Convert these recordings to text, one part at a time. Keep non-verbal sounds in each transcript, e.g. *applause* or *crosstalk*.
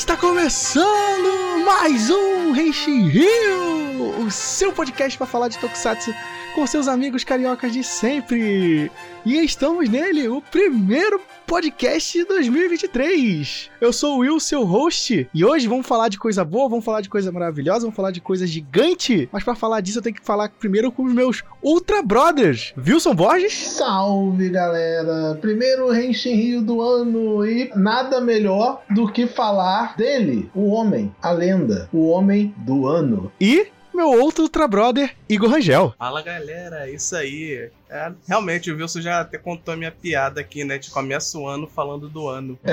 Está começando mais um Reishi Rio, o seu podcast para falar de Tokusatsu com seus amigos cariocas de sempre. E estamos nele, o primeiro podcast de 2023. Eu sou o Will, seu host, e hoje vamos falar de coisa boa, vamos falar de coisa maravilhosa, vamos falar de coisa gigante. Mas para falar disso eu tenho que falar primeiro com os meus Ultra Brothers, Wilson Borges. Salve galera! Primeiro Henshin Rio do ano e nada melhor do que falar dele, o homem, a lenda, o homem do ano. E meu outro Ultra Brother, Igor Rangel. Fala galera, isso aí. É, realmente, o Wilson já até contou a minha piada aqui, né? De começa o ano falando do ano. *laughs*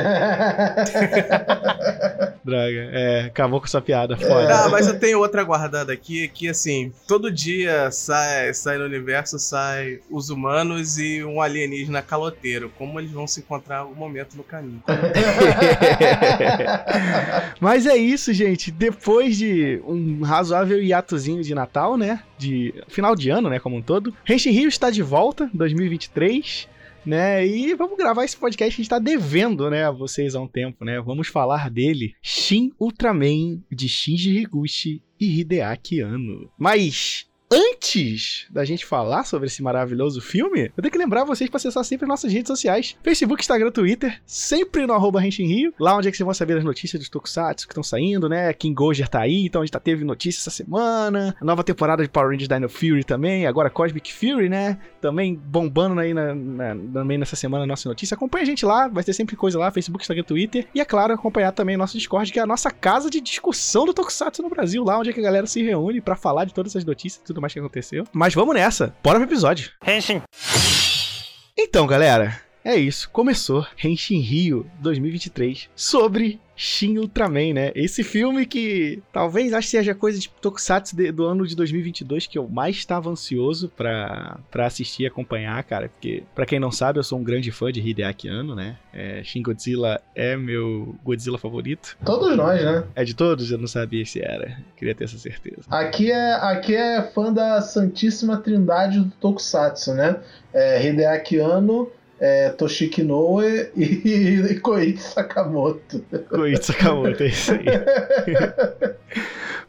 Draga, é, acabou com essa piada, foda. Ah, mas eu tenho outra guardada aqui, que assim, todo dia sai, sai no universo, sai os humanos e um alienígena caloteiro. Como eles vão se encontrar algum momento no caminho. *laughs* mas é isso, gente. Depois de um razoável hiatozinho de Natal, né? De final de ano, né? Como um todo. Henshin Rio está de volta, 2023 né? E vamos gravar esse podcast que a gente tá devendo, né, a vocês há um tempo, né? Vamos falar dele, Shin Ultraman de Shinji Higuchi e Hideaki Anno. Mas Antes da gente falar sobre esse maravilhoso filme, eu tenho que lembrar vocês para acessar sempre nossas redes sociais: Facebook, Instagram, Twitter, sempre no arroba Rio, lá onde é que vocês vão saber as notícias dos Tokusatsu que estão saindo, né? King Goger tá aí, então a gente já teve notícia essa semana. Nova temporada de Power Rangers Dino Fury também, agora Cosmic Fury, né? Também bombando aí na, na, também nessa semana a nossa notícia. Acompanha a gente lá, vai ter sempre coisa lá: Facebook, Instagram, Twitter. E é claro, acompanhar também nosso Discord, que é a nossa casa de discussão do Tokusatsu no Brasil, lá onde é que a galera se reúne para falar de todas essas notícias tudo mais que aconteceu. Mas vamos nessa. Bora pro episódio. Henshin. Então, galera, é isso. Começou Henshin Rio 2023 sobre Shin Ultraman, né? Esse filme que talvez acho que seja coisa de Tokusatsu de, do ano de 2022 que eu mais estava ansioso pra, pra assistir e acompanhar, cara. Porque, pra quem não sabe, eu sou um grande fã de Hideaki Anno, né? É, Shin Godzilla é meu Godzilla favorito. Todos nós, né? É de todos? Eu não sabia se era. Queria ter essa certeza. Aqui é, aqui é fã da Santíssima Trindade do Tokusatsu, né? É, Hideaki Anno é, Toshiki Noe e, e Koichi Sakamoto. Koichi Sakamoto, é isso aí. *laughs*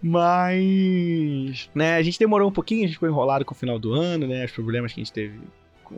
Mas, né, a gente demorou um pouquinho, a gente ficou enrolado com o final do ano, né, os problemas que a gente teve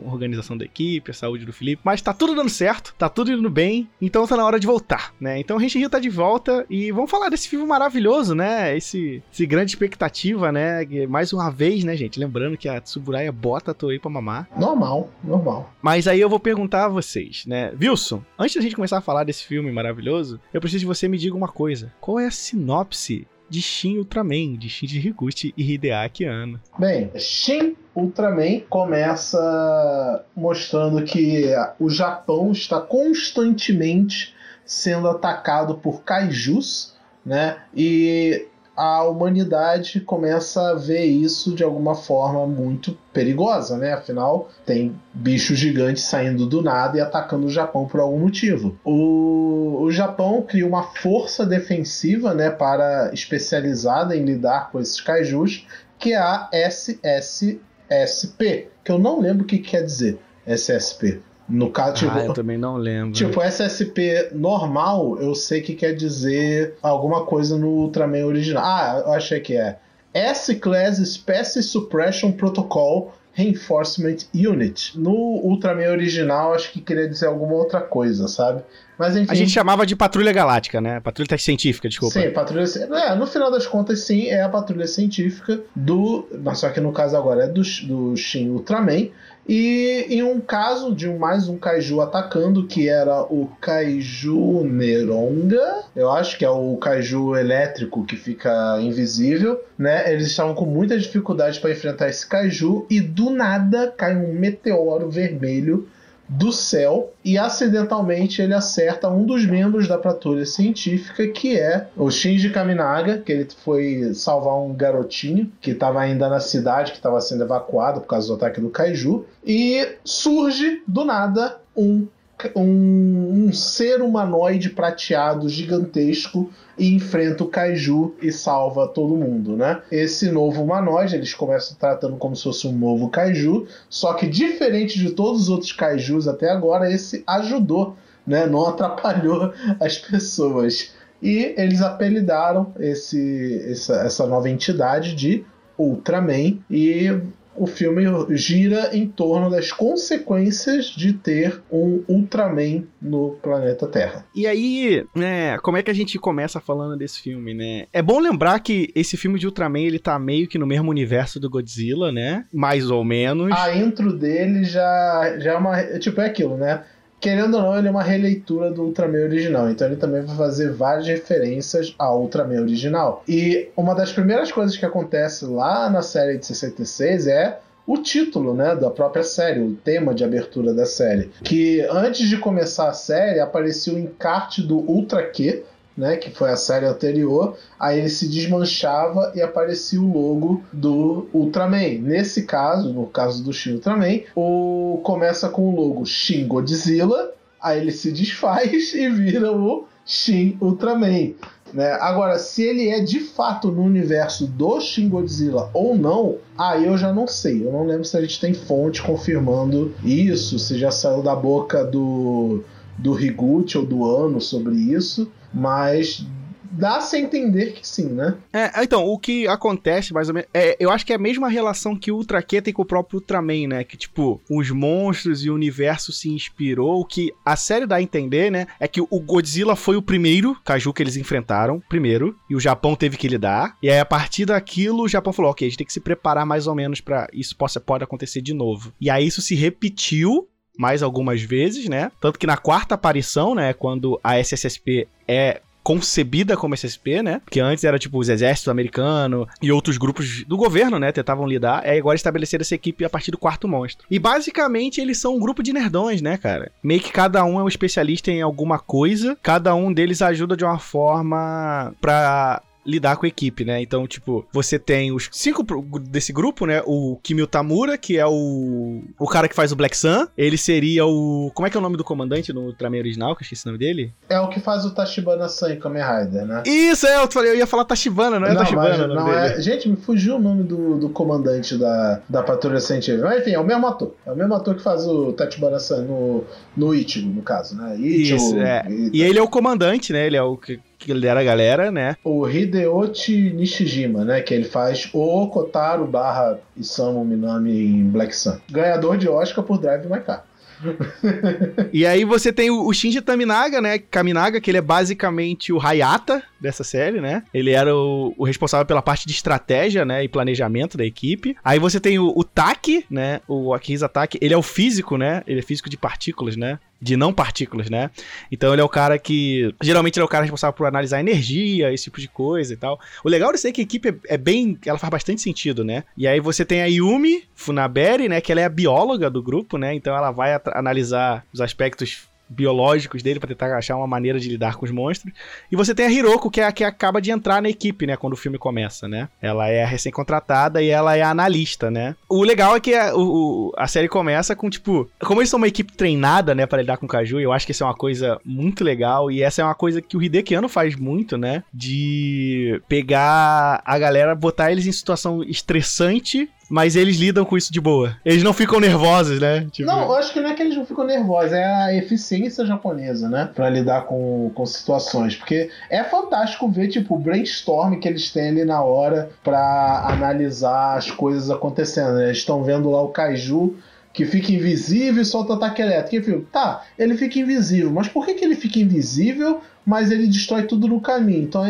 organização da equipe, a saúde do Felipe, mas tá tudo dando certo, tá tudo indo bem, então tá na hora de voltar, né? Então a gente Rio tá de volta e vamos falar desse filme maravilhoso, né? Esse, esse grande expectativa, né? Mais uma vez, né, gente? Lembrando que a Tsuburaya bota a Toei pra mamar. Normal, normal. Mas aí eu vou perguntar a vocês, né? Wilson, antes da gente começar a falar desse filme maravilhoso, eu preciso que você me diga uma coisa. Qual é a sinopse de Shin Ultraman, de Shinji Higuchi e Hideaki Anno. Bem, Shin Ultraman começa mostrando que o Japão está constantemente sendo atacado por kaijus, né? E a humanidade começa a ver isso de alguma forma muito perigosa, né? Afinal, tem bichos gigantes saindo do nada e atacando o Japão por algum motivo. O, o Japão cria uma força defensiva, né, para especializada em lidar com esses kaijus, que é a SSSP, que eu não lembro o que quer dizer SSP. No caso, tipo, ah, eu também não lembro. Tipo, SSP normal, eu sei que quer dizer alguma coisa no Ultraman original. Ah, eu achei que é. S-Class Species Suppression Protocol Reinforcement Unit. No Ultraman original, acho que queria dizer alguma outra coisa, sabe? Mas enfim. A gente chamava de Patrulha Galáctica, né? Patrulha Científica, desculpa. Sim, Patrulha É, no final das contas, sim, é a Patrulha Científica do. Mas só que no caso agora é do, do Shin Ultraman. E em um caso de mais um kaiju atacando, que era o kaiju Neronga, eu acho que é o kaiju elétrico que fica invisível, né? Eles estavam com muita dificuldade para enfrentar esse kaiju e do nada cai um meteoro vermelho do céu e acidentalmente ele acerta um dos membros da patrulha científica, que é o Shinji Kaminaga, que ele foi salvar um garotinho que estava ainda na cidade, que estava sendo evacuado por causa do ataque do Kaiju, e surge do nada um um, um, ser humanoide prateado gigantesco e enfrenta o kaiju e salva todo mundo, né? Esse novo humanoide, eles começam tratando como se fosse um novo kaiju, só que diferente de todos os outros kaijus até agora, esse ajudou, né? Não atrapalhou as pessoas. E eles apelidaram esse, essa, essa nova entidade de Ultraman. E o filme gira em torno das consequências de ter um Ultraman no planeta Terra. E aí, né, como é que a gente começa falando desse filme, né? É bom lembrar que esse filme de Ultraman, ele tá meio que no mesmo universo do Godzilla, né? Mais ou menos. A intro dele já, já é uma... Tipo, é aquilo, né? Querendo ou não, ele é uma releitura do Ultraman original. Então ele também vai fazer várias referências ao Ultraman original. E uma das primeiras coisas que acontece lá na série de 66 é o título, né, da própria série, o tema de abertura da série, que antes de começar a série apareceu o encarte do Ultra Q, né, que foi a série anterior, aí ele se desmanchava e aparecia o logo do Ultraman. Nesse caso, no caso do Shin Ultraman, o começa com o logo Shin Godzilla, aí ele se *laughs* desfaz e vira o Shin Ultraman. Né? Agora, se ele é de fato no universo do Shin Godzilla ou não, aí eu já não sei. Eu não lembro se a gente tem fonte confirmando isso, se já saiu da boca do, do Higuchi ou do Ano sobre isso. Mas dá-se a entender que sim, né? É, então, o que acontece, mais ou menos, é, eu acho que é a mesma relação que o Ultra Q tem com o próprio Ultraman, né? Que, tipo, os monstros e o universo se inspirou. Que a série dá a entender, né? É que o Godzilla foi o primeiro Caju que eles enfrentaram, primeiro, e o Japão teve que lidar. E aí, a partir daquilo, o Japão falou: ok, a gente tem que se preparar mais ou menos para isso possa, pode acontecer de novo. E aí, isso se repetiu mais algumas vezes, né? Tanto que na quarta aparição, né, quando a SSSP é concebida como SSP, né? Porque antes era tipo os exércitos americanos e outros grupos do governo, né? Tentavam lidar. É agora estabelecer essa equipe a partir do quarto monstro. E basicamente eles são um grupo de nerdões, né, cara? Meio que cada um é um especialista em alguma coisa. Cada um deles ajuda de uma forma pra lidar com a equipe, né? Então, tipo, você tem os cinco desse grupo, né? O Kimio Tamura, que é o o cara que faz o Black Sun. Ele seria o... Como é que é o nome do comandante no Ultraman original? Que eu esqueci o nome dele. É o que faz o Tachibana Sun em Kamen Rider, né? Isso, é. Eu, falei, eu ia falar Tachibana, não é não, Tachibana. Mas, não é... Gente, me fugiu o nome do, do comandante da, da Patrulha Científica. Mas, enfim, é o mesmo ator. É o mesmo ator que faz o Tachibana Sun no, no Ichigo, no caso, né? Ichigo, Isso, é. E, e ele é o comandante, né? Ele é o que que lidera a galera, né? O Hideyoshi Nishijima, né? Que ele faz o Kotaro barra Isamu Minami em Black Sun. Ganhador de Oscar por Drive My Car. *laughs* e aí você tem o, Shinji Taminaga, né? Kaminaga, que ele é basicamente o Hayata dessa série, né? Ele era o, o, responsável pela parte de estratégia, né? E planejamento da equipe. Aí você tem o, o Taki, né? O Akihisa Taki, ele é o físico, né? Ele é físico de partículas, né? de não partículas, né? Então ele é o cara que. Geralmente ele é o cara responsável por analisar energia, esse tipo de coisa e tal. O legal disso é que a equipe é, é bem. Ela faz bastante sentido, né? E aí você tem a Yumi Funaberi, né? Que ela é a bióloga do grupo, né? Então ela vai analisar os aspectos biológicos dele para tentar achar uma maneira de lidar com os monstros. E você tem a Hiroko, que é a que acaba de entrar na equipe, né, quando o filme começa, né? Ela é recém-contratada e ela é analista, né? O legal é que a, o, a série começa com, tipo, como eles são uma equipe treinada, né, para lidar com o Caju, eu acho que isso é uma coisa muito legal e essa é uma coisa que o Hideki Anno faz muito, né, de pegar a galera, botar eles em situação estressante mas eles lidam com isso de boa. Eles não ficam nervosos, né? Tipo... Não, eu acho que não é que eles não ficam nervosos, é a eficiência japonesa, né? Pra lidar com, com situações. Porque é fantástico ver, tipo, o brainstorm que eles têm ali na hora para analisar as coisas acontecendo. Né? Eles estão vendo lá o Kaiju que fica invisível e solta ataque elétrico. E tá, ele fica invisível, mas por que, que ele fica invisível, mas ele destrói tudo no caminho? Então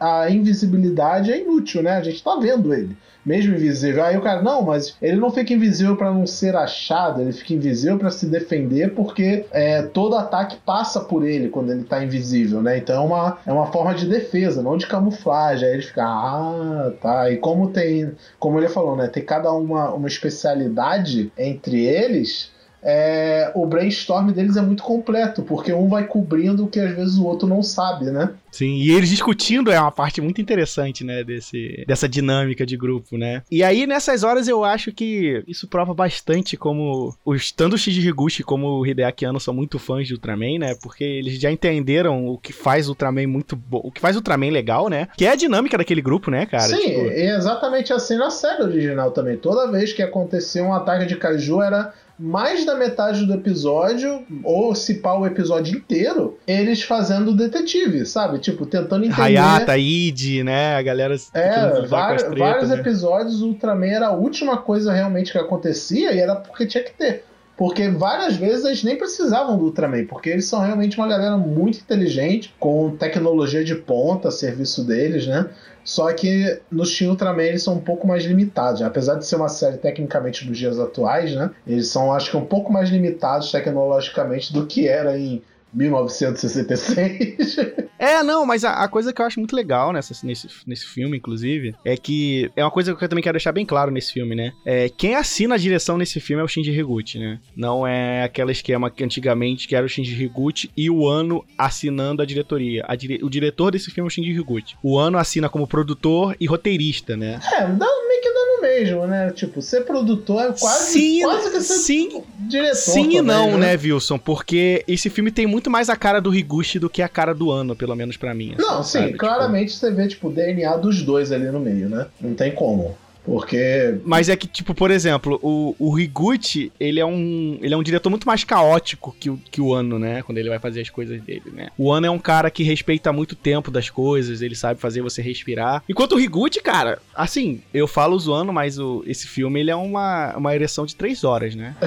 a invisibilidade é inútil, né? A gente tá vendo ele mesmo invisível. Aí o cara, não, mas ele não fica invisível para não ser achado, ele fica invisível para se defender porque é, todo ataque passa por ele quando ele tá invisível, né? Então é uma, é uma forma de defesa, não de camuflagem. Aí ele fica, ah, tá. E como tem, como ele falou, né? Tem cada uma, uma especialidade entre eles é, o brainstorm deles é muito completo, porque um vai cobrindo o que às vezes o outro não sabe, né? Sim, e eles discutindo é uma parte muito interessante, né, desse, dessa dinâmica de grupo, né? E aí, nessas horas, eu acho que isso prova bastante como os, tanto o Shiji Higuchi como o Hideaki Anno são muito fãs de Ultraman, né? Porque eles já entenderam o que faz Ultraman muito bom, o que faz Ultraman legal, né? Que é a dinâmica daquele grupo, né, cara? Sim, tipo... é exatamente assim na série original também. Toda vez que acontecia um ataque de Kaiju era mais da metade do episódio, ou se pá o episódio inteiro, eles fazendo detetive, sabe? Tipo, tentando entender. Hayata, Id, né? A galera. É, vários, treta, vários né? episódios o Ultraman era a última coisa realmente que acontecia e era porque tinha que ter. Porque várias vezes eles nem precisavam do Ultraman, porque eles são realmente uma galera muito inteligente, com tecnologia de ponta a serviço deles, né? Só que no Shin Ultraman eles são um pouco mais limitados. Apesar de ser uma série tecnicamente dos dias atuais, né? Eles são, acho que, um pouco mais limitados tecnologicamente do que era em 1966. *laughs* é, não, mas a, a, coisa que eu acho muito legal nessa, nesse, nesse filme, inclusive, é que é uma coisa que eu também quero deixar bem claro nesse filme, né? É, quem assina a direção nesse filme é o Shinji Higuchi, né? Não é aquele esquema que antigamente que era o Shinji Higuchi e o Ano assinando a diretoria. A dire, o diretor desse filme é o Shinji Higuchi. O Ano assina como produtor e roteirista, né? É, meio que dá mesmo, né? Tipo, ser produtor é quase, sim, quase que ser sim, diretor. Sim e não, né? né, Wilson? Porque esse filme tem muito mais a cara do Higuchi do que a cara do Ano, pelo menos para mim. Assim, não, sim, sabe? Tipo, claramente tipo... você vê, tipo, o DNA dos dois ali no meio, né? Não tem como. Porque. Mas é que, tipo, por exemplo, o, o Higuchi, ele é um. Ele é um diretor muito mais caótico que o, que o Ano, né? Quando ele vai fazer as coisas dele, né? O Ano é um cara que respeita muito o tempo das coisas, ele sabe fazer você respirar. Enquanto o Higuchi, cara, assim, eu falo zoando, mas o, esse filme ele é uma, uma ereção de três horas, né? *laughs*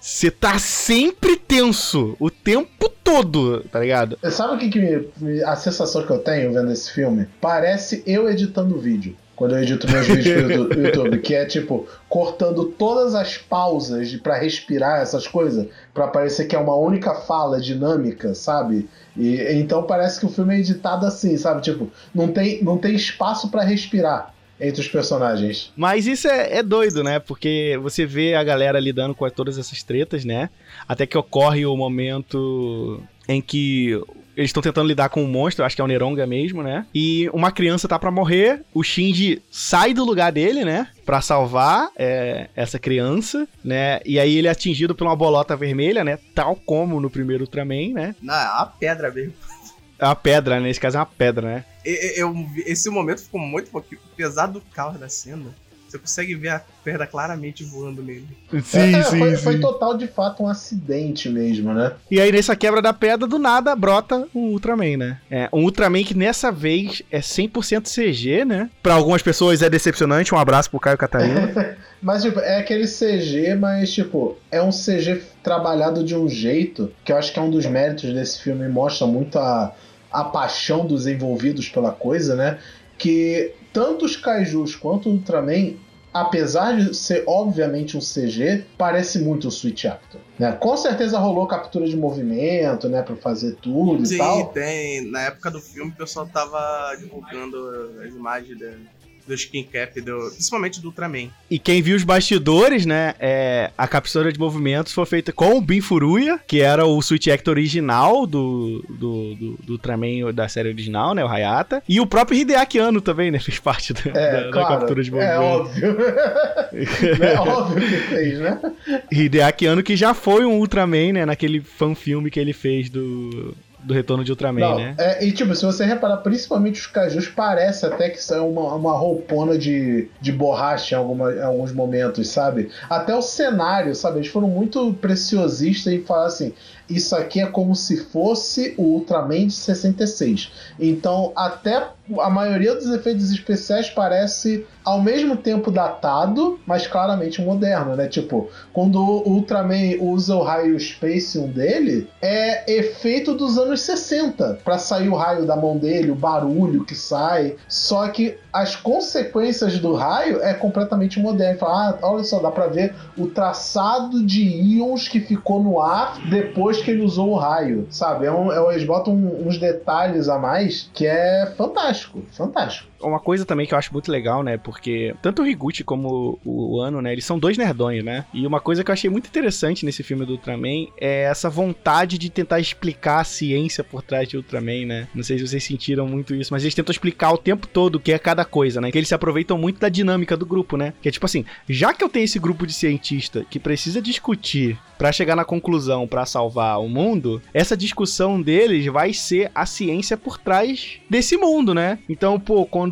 Você tá sempre tenso o tempo todo, tá ligado? Sabe o que, que me, a sensação que eu tenho vendo esse filme? Parece eu editando o vídeo quando eu edito meus vídeos pro YouTube, que é tipo cortando todas as pausas para respirar essas coisas, para parecer que é uma única fala dinâmica, sabe? E então parece que o filme é editado assim, sabe? Tipo, não tem, não tem espaço para respirar entre os personagens. Mas isso é, é, doido, né? Porque você vê a galera lidando com todas essas tretas, né? Até que ocorre o momento em que eles estão tentando lidar com um monstro, acho que é o Neronga mesmo, né? E uma criança tá para morrer, o Shinji sai do lugar dele, né? Pra salvar é, essa criança, né? E aí ele é atingido por uma bolota vermelha, né? Tal como no primeiro Ultraman, né? Não, é uma pedra mesmo. É uma pedra, né? Nesse caso é uma pedra, né? Eu, eu, esse momento ficou muito apesar do caos da cena. Você consegue ver a perna claramente voando nele. Sim, é, sim, foi, sim. foi total de fato um acidente mesmo, né? E aí nessa quebra da pedra, do nada, brota um Ultraman, né? É, um Ultraman que nessa vez é 100% CG, né? Pra algumas pessoas é decepcionante. Um abraço pro Caio Catarina. *laughs* mas, tipo, é aquele CG, mas, tipo, é um CG trabalhado de um jeito que eu acho que é um dos méritos desse filme. Mostra muito a, a paixão dos envolvidos pela coisa, né? Que tanto os kaijus quanto o Ultraman, apesar de ser obviamente um CG, parece muito o Switch Actor. Né? Com certeza rolou captura de movimento, né, para fazer tudo Sim, e tal. Sim, tem. Na época do filme, o pessoal tava divulgando as imagens dele do skin cap, do, principalmente do Ultraman. E quem viu os bastidores, né, é, a captura de movimentos foi feita com o Bin Furuya, que era o Switch Actor original do, do, do, do Ultraman da série original, né, o Hayata, e o próprio Hideaki Anno também, né, *laughs* fez parte da, é, da, claro, da captura de movimentos. É óbvio. *laughs* é óbvio que fez, né? Hideaki Anno que já foi um Ultraman, né, naquele fanfilme que ele fez do do retorno de Ultraman, Não, né? É, e tipo, se você reparar, principalmente os cajus, parece até que são uma, uma roupona de, de borracha em, alguma, em alguns momentos, sabe? Até o cenário, sabe? Eles foram muito preciosistas em falar assim: isso aqui é como se fosse o Ultraman de 66. Então, até a maioria dos efeitos especiais parece ao mesmo tempo datado, mas claramente moderno, né? Tipo, quando o Ultraman usa o raio Spacium dele, é efeito dos anos 60 para sair o raio da mão dele, o barulho que sai. Só que as consequências do raio é completamente moderno. Fala, ah, olha só, dá para ver o traçado de íons que ficou no ar depois que ele usou o raio, sabe? É um, é, eles botam uns detalhes a mais que é fantástico, fantástico uma coisa também que eu acho muito legal, né? Porque tanto o Higuchi como o Ano, né? Eles são dois nerdões, né? E uma coisa que eu achei muito interessante nesse filme do Ultraman é essa vontade de tentar explicar a ciência por trás de Ultraman, né? Não sei se vocês sentiram muito isso, mas eles tentam explicar o tempo todo o que é cada coisa, né? Que eles se aproveitam muito da dinâmica do grupo, né? Que é tipo assim, já que eu tenho esse grupo de cientista que precisa discutir para chegar na conclusão para salvar o mundo, essa discussão deles vai ser a ciência por trás desse mundo, né? Então, pô, quando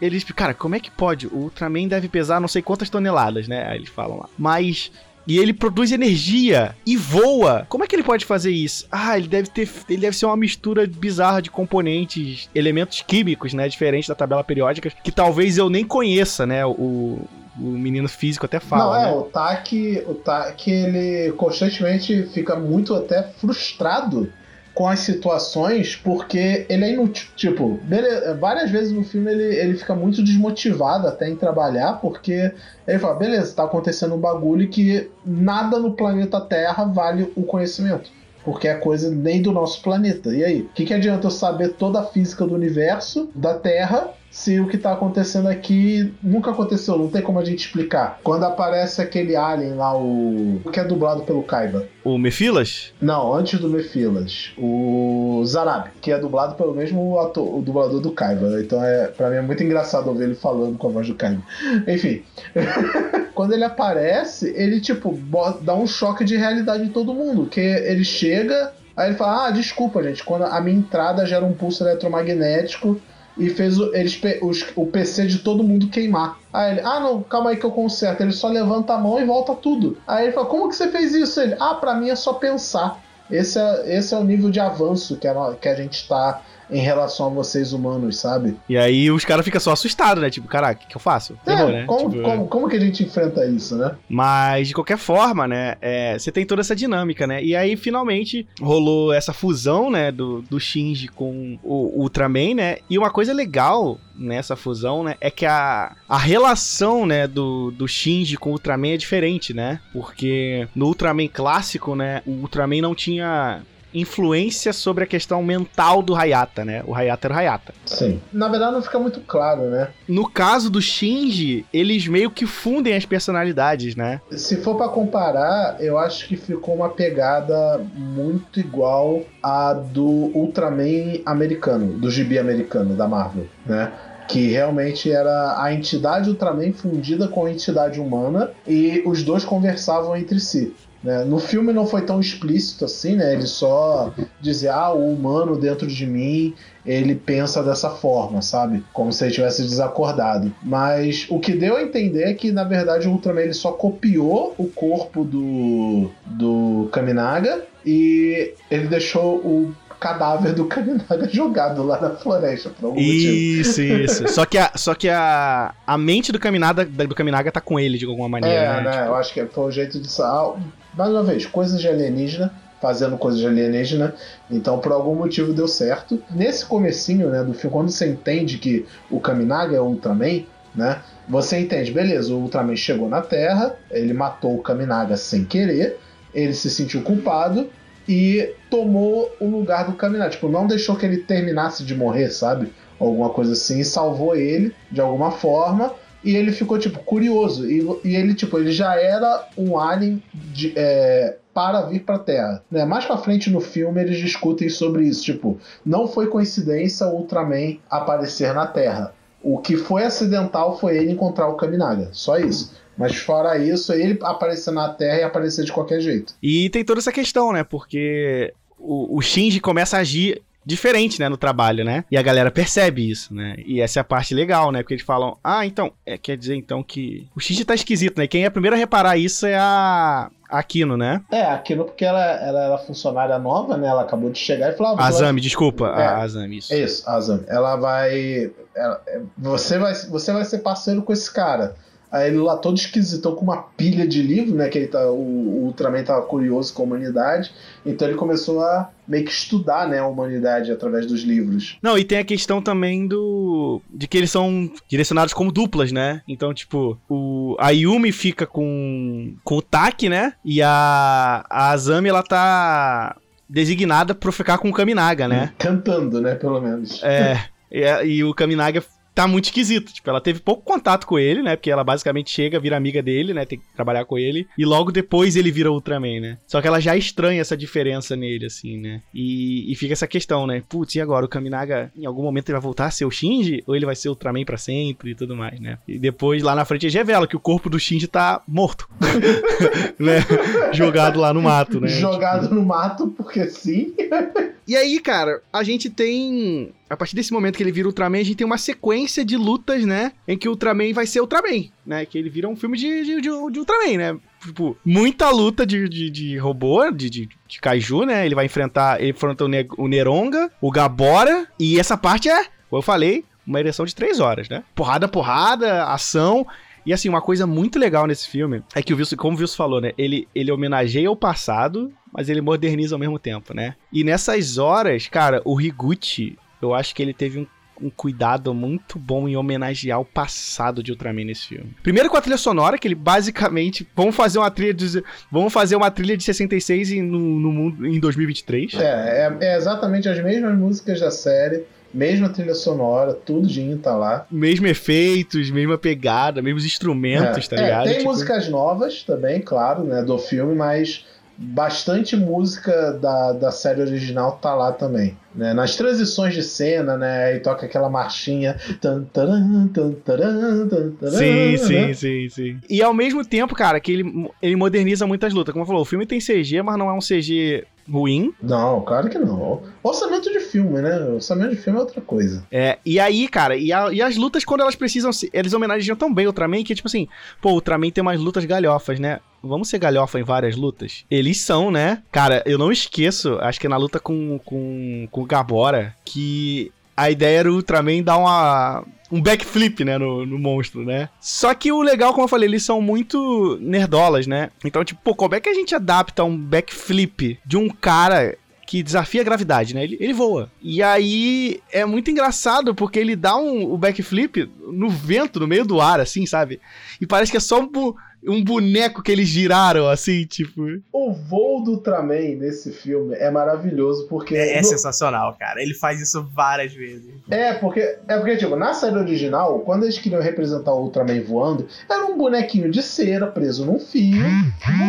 eles, cara, como é que pode? O Ultraman deve pesar não sei quantas toneladas, né? Aí eles falam lá. Mas e ele produz energia e voa. Como é que ele pode fazer isso? Ah, ele deve ter. Ele deve ser uma mistura bizarra de componentes, elementos químicos, né? Diferente da tabela periódica, que talvez eu nem conheça, né? O, o menino físico até fala. Não, é, né? o Tak, o Tak, ele constantemente fica muito até frustrado com as situações porque ele é inútil. Tipo, beleza, várias vezes no filme ele, ele fica muito desmotivado até em trabalhar porque ele fala: beleza, tá acontecendo um bagulho que nada no planeta Terra vale o conhecimento. Porque é coisa nem do nosso planeta. E aí? O que, que adianta eu saber toda a física do universo, da Terra, se o que tá acontecendo aqui nunca aconteceu, não tem como a gente explicar. Quando aparece aquele alien lá, o. que é dublado pelo Kaiba. O Mefilas? Não, antes do Mefilas. O Zarabi, que é dublado pelo mesmo ator, o dublador do Kaiba. Então é, pra mim é muito engraçado ouvir ele falando com a voz do Kaiba. *laughs* Enfim. *laughs* Quando ele aparece, ele, tipo, dá um choque de realidade em todo mundo. Que ele chega, aí ele fala: Ah, desculpa, gente, quando a minha entrada gera um pulso eletromagnético e fez o, eles, os, o PC de todo mundo queimar. Aí ele, ah não, calma aí que eu conserto. Ele só levanta a mão e volta tudo. Aí ele fala, como que você fez isso? Ele, ah, pra mim é só pensar. Esse é, esse é o nível de avanço que a, que a gente tá em relação a vocês humanos, sabe? E aí os caras ficam só assustados, né? Tipo, caraca, o que, que eu faço? É, Terror, né? Como, tipo, como, como, que a gente enfrenta isso, né? Mas, de qualquer forma, né? É, você tem toda essa dinâmica, né? E aí, finalmente, rolou essa fusão, né? Do, do Shinji com o Ultraman, né? E uma coisa legal nessa fusão, né, é que a, a relação, né, do, do Shinji com o Ultraman é diferente, né? Porque no Ultraman clássico, né, o Ultraman não tinha influência sobre a questão mental do Hayata, né? O Hayata era o Hayata. Sim. Na verdade não fica muito claro, né? No caso do Shinji, eles meio que fundem as personalidades, né? Se for para comparar, eu acho que ficou uma pegada muito igual à do Ultraman americano, do gibi americano da Marvel, né? que realmente era a entidade Ultraman fundida com a entidade humana e os dois conversavam entre si. Né? No filme não foi tão explícito assim, né? Ele só dizia, ah, o humano dentro de mim, ele pensa dessa forma, sabe? Como se ele tivesse desacordado. Mas o que deu a entender é que, na verdade, o Ultraman ele só copiou o corpo do, do Kaminaga e ele deixou o cadáver do Kaminaga *laughs* jogado lá na floresta por algum isso, motivo. Isso, *laughs* Só que, a, só que a, a mente do Kaminaga, do Kaminaga tá com ele de alguma maneira. É, né? né? Tipo... Eu acho que foi o jeito de. Mais uma vez, coisas de alienígena fazendo coisas de alienígena, então por algum motivo deu certo. Nesse comecinho, né, do filme, quando você entende que o Kaminaga é o Ultraman, né, você entende, beleza, o Ultraman chegou na Terra, ele matou o Kaminaga sem querer, ele se sentiu culpado, e tomou o lugar do Kaminari. Tipo, não deixou que ele terminasse de morrer, sabe? Alguma coisa assim, e salvou ele de alguma forma. E ele ficou, tipo, curioso. E, e ele, tipo, ele já era um alien de, é, para vir pra Terra. Né? Mais pra frente no filme eles discutem sobre isso. Tipo, não foi coincidência o Ultraman aparecer na Terra. O que foi acidental foi ele encontrar o Kaminaga. Só isso. Mas fora isso, ele aparecer na Terra e aparecer de qualquer jeito. E tem toda essa questão, né? Porque o, o Shinji começa a agir diferente, né, no trabalho, né? E a galera percebe isso, né? E essa é a parte legal, né? Porque eles falam, ah, então, é, quer dizer então que o Shinji tá esquisito, né? Quem é a primeira a reparar isso é a a Aquino, né? É, a Aquino porque ela, ela era funcionária nova, né? Ela acabou de chegar e falou... Ah, Azami, desculpa. É, Azami, isso. É isso, Azami. Ela vai... Ela, você, vai você vai ser parceiro com esse cara. Aí ele lá todo esquisitão com uma pilha de livro, né? Que ele tá, o, o Ultraman tava curioso com a humanidade. Então ele começou a meio que estudar, né, a humanidade através dos livros. Não, e tem a questão também do. de que eles são direcionados como duplas, né? Então, tipo, o, a Yumi fica com, com o Taki, né? E a, a Azami, ela tá designada pra ficar com o Kaminaga, né? Cantando, né, pelo menos. É. E, e o Kaminaga tá muito esquisito. Tipo, ela teve pouco contato com ele, né? Porque ela basicamente chega, vira amiga dele, né? Tem que trabalhar com ele. E logo depois ele vira Ultraman, né? Só que ela já estranha essa diferença nele, assim, né? E, e fica essa questão, né? Putz, e agora? O Kaminaga, em algum momento, ele vai voltar a ser o Shinji? Ou ele vai ser Ultraman para sempre e tudo mais, né? E depois, lá na frente, eles revelam que o corpo do Shinji tá morto. *laughs* né? Jogado lá no mato, né? Jogado tipo... no mato, porque sim. E aí, cara, a gente tem. A partir desse momento que ele vira Ultraman, a gente tem uma sequência de lutas, né? Em que o Ultraman vai ser Ultraman, né? Que ele vira um filme de, de, de, de Ultraman, né? Tipo, muita luta de, de, de robô, de, de, de kaiju, né? Ele vai enfrentar. Ele enfrenta o, ne o Neronga, o Gabora. E essa parte é, como eu falei, uma ereção de três horas, né? Porrada, porrada, ação. E assim, uma coisa muito legal nesse filme é que o Wilson, como o Wilson falou, né? Ele, ele homenageia o passado, mas ele moderniza ao mesmo tempo, né? E nessas horas, cara, o Higuchi, eu acho que ele teve um um cuidado muito bom em homenagear o passado de Ultraman nesse filme. Primeiro com a trilha sonora, que ele basicamente. Vamos fazer uma trilha de. Vamos fazer uma trilha de 66 em, no, no mundo em 2023. É, é, é exatamente as mesmas músicas da série mesma trilha sonora, tudo tá lá. Mesmo efeitos, mesma pegada, mesmos instrumentos, é, tá ligado? É, tem tipo... músicas novas também, claro, né, do filme, mas bastante música da, da série original tá lá também. Né? Nas transições de cena, né? E toca aquela marchinha. sim, né? sim, sim, sim. E ao mesmo tempo, cara, que ele, ele moderniza muitas lutas. Como falou, o filme tem CG, mas não é um CG ruim. Não, claro que não. Orçamento de filme, né? Orçamento de filme é outra coisa. É, e aí, cara, e, a, e as lutas, quando elas precisam, eles homenageiam tão bem o Ultraman que, tipo assim, pô, o Ultraman tem umas lutas galhofas, né? Vamos ser galhofa em várias lutas? Eles são, né? Cara, eu não esqueço, acho que na luta com, com, com o Gabora, que a ideia era o Ultraman dar uma, um backflip, né, no, no, monstro, né? Só que o legal, como eu falei, eles são muito nerdolas, né? Então, tipo, pô, como é que a gente adapta um backflip de um cara que desafia a gravidade, né? Ele, ele voa. E aí é muito engraçado porque ele dá um, o backflip no vento, no meio do ar, assim, sabe? E parece que é só um, um boneco que eles giraram, assim, tipo. O voo do Ultraman nesse filme é maravilhoso, porque. É, é no... sensacional, cara. Ele faz isso várias vezes. É, porque. É porque, tipo, na série original, quando eles queriam representar o Ultraman voando, era um bonequinho de cera preso num fio,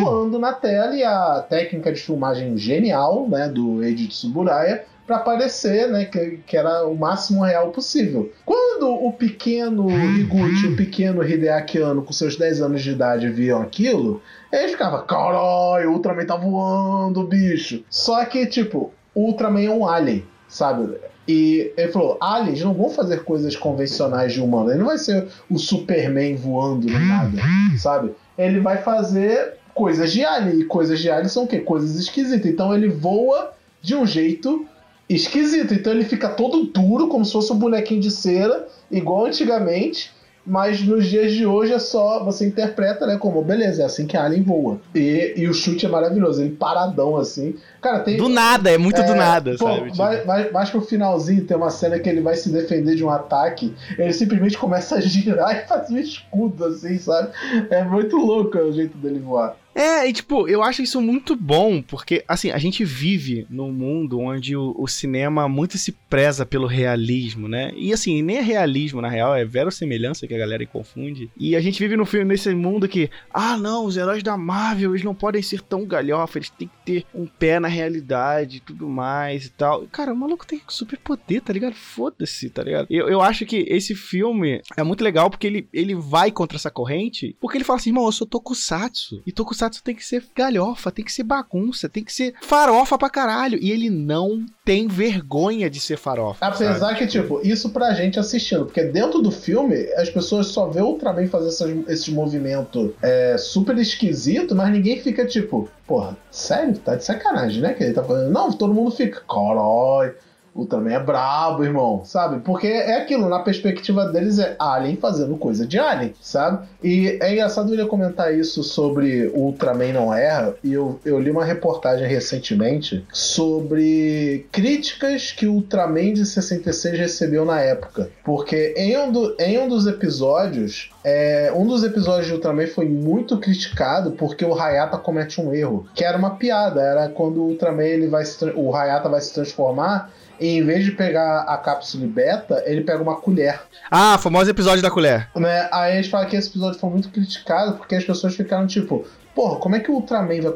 voando na tela, e a técnica de filmagem genial, né, do Eiji Tsuburaya para parecer, né, que, que era o máximo real possível. Quando o pequeno Higuchi, o pequeno Hideaki com seus 10 anos de idade, viam aquilo, eles ficavam, caralho, o Ultraman tá voando, bicho. Só que, tipo, o Ultraman é um alien, sabe? E ele falou: aliens não vão fazer coisas convencionais de humano. Ele não vai ser o Superman voando nem nada, sabe? Ele vai fazer coisas de alien. E coisas de alien são o quê? Coisas esquisitas. Então ele voa de um jeito esquisito. Então ele fica todo duro, como se fosse um bonequinho de cera, igual antigamente. Mas nos dias de hoje é só. Você interpreta, né? Como, beleza, é assim que a Alien voa. E, e o chute é maravilhoso, ele paradão assim. Cara, tem. Do nada, é muito é, do nada, pô, sabe? Tipo... Mais, mais, mais pro finalzinho tem uma cena que ele vai se defender de um ataque. Ele simplesmente começa a girar *laughs* e fazer um escudo, assim, sabe? É muito louco o jeito dele voar. É, e tipo, eu acho isso muito bom, porque, assim, a gente vive num mundo onde o, o, cinema muito se preza pelo realismo, né? E assim, nem é realismo, na real, é verossemelhança que a galera confunde. E a gente vive no filme, nesse mundo que, ah, não, os heróis da Marvel, eles não podem ser tão galhofa, eles têm que ter um pé na realidade e tudo mais e tal. Cara, o maluco tem super poder, tá ligado? Foda-se, tá ligado? Eu, eu acho que esse filme é muito legal porque ele, ele vai contra essa corrente, porque ele fala assim, irmão, eu sou Tokusatsu. E Tokusatsu tem que ser galhofa, tem que ser bagunça, tem que ser farofa pra caralho. E ele não tem vergonha de ser farofa. Apesar sabe? que, tipo, isso pra gente assistindo, porque dentro do filme as pessoas só vê o Ultraman fazer esses, esses movimentos é, super esquisito, mas ninguém fica tipo, porra, sério? Tá de sacanagem, né? Que ele tá fazendo. Não, todo mundo fica, caralho o também é brabo, irmão, sabe? Porque é aquilo, na perspectiva deles é Alien fazendo coisa de Alien, sabe? E é engraçado ele comentar isso sobre Ultraman não erra, e eu, eu li uma reportagem recentemente sobre críticas que Ultraman de 66 recebeu na época. Porque em um, do, em um dos episódios, é, um dos episódios de Ultraman foi muito criticado porque o Hayata comete um erro, que era uma piada, era quando o Ultraman ele vai se, o Hayata vai se transformar em vez de pegar a cápsula beta, ele pega uma colher. Ah, famoso episódio da colher. Né? Aí a gente fala que esse episódio foi muito criticado porque as pessoas ficaram tipo, porra, como é que o Ultraman vai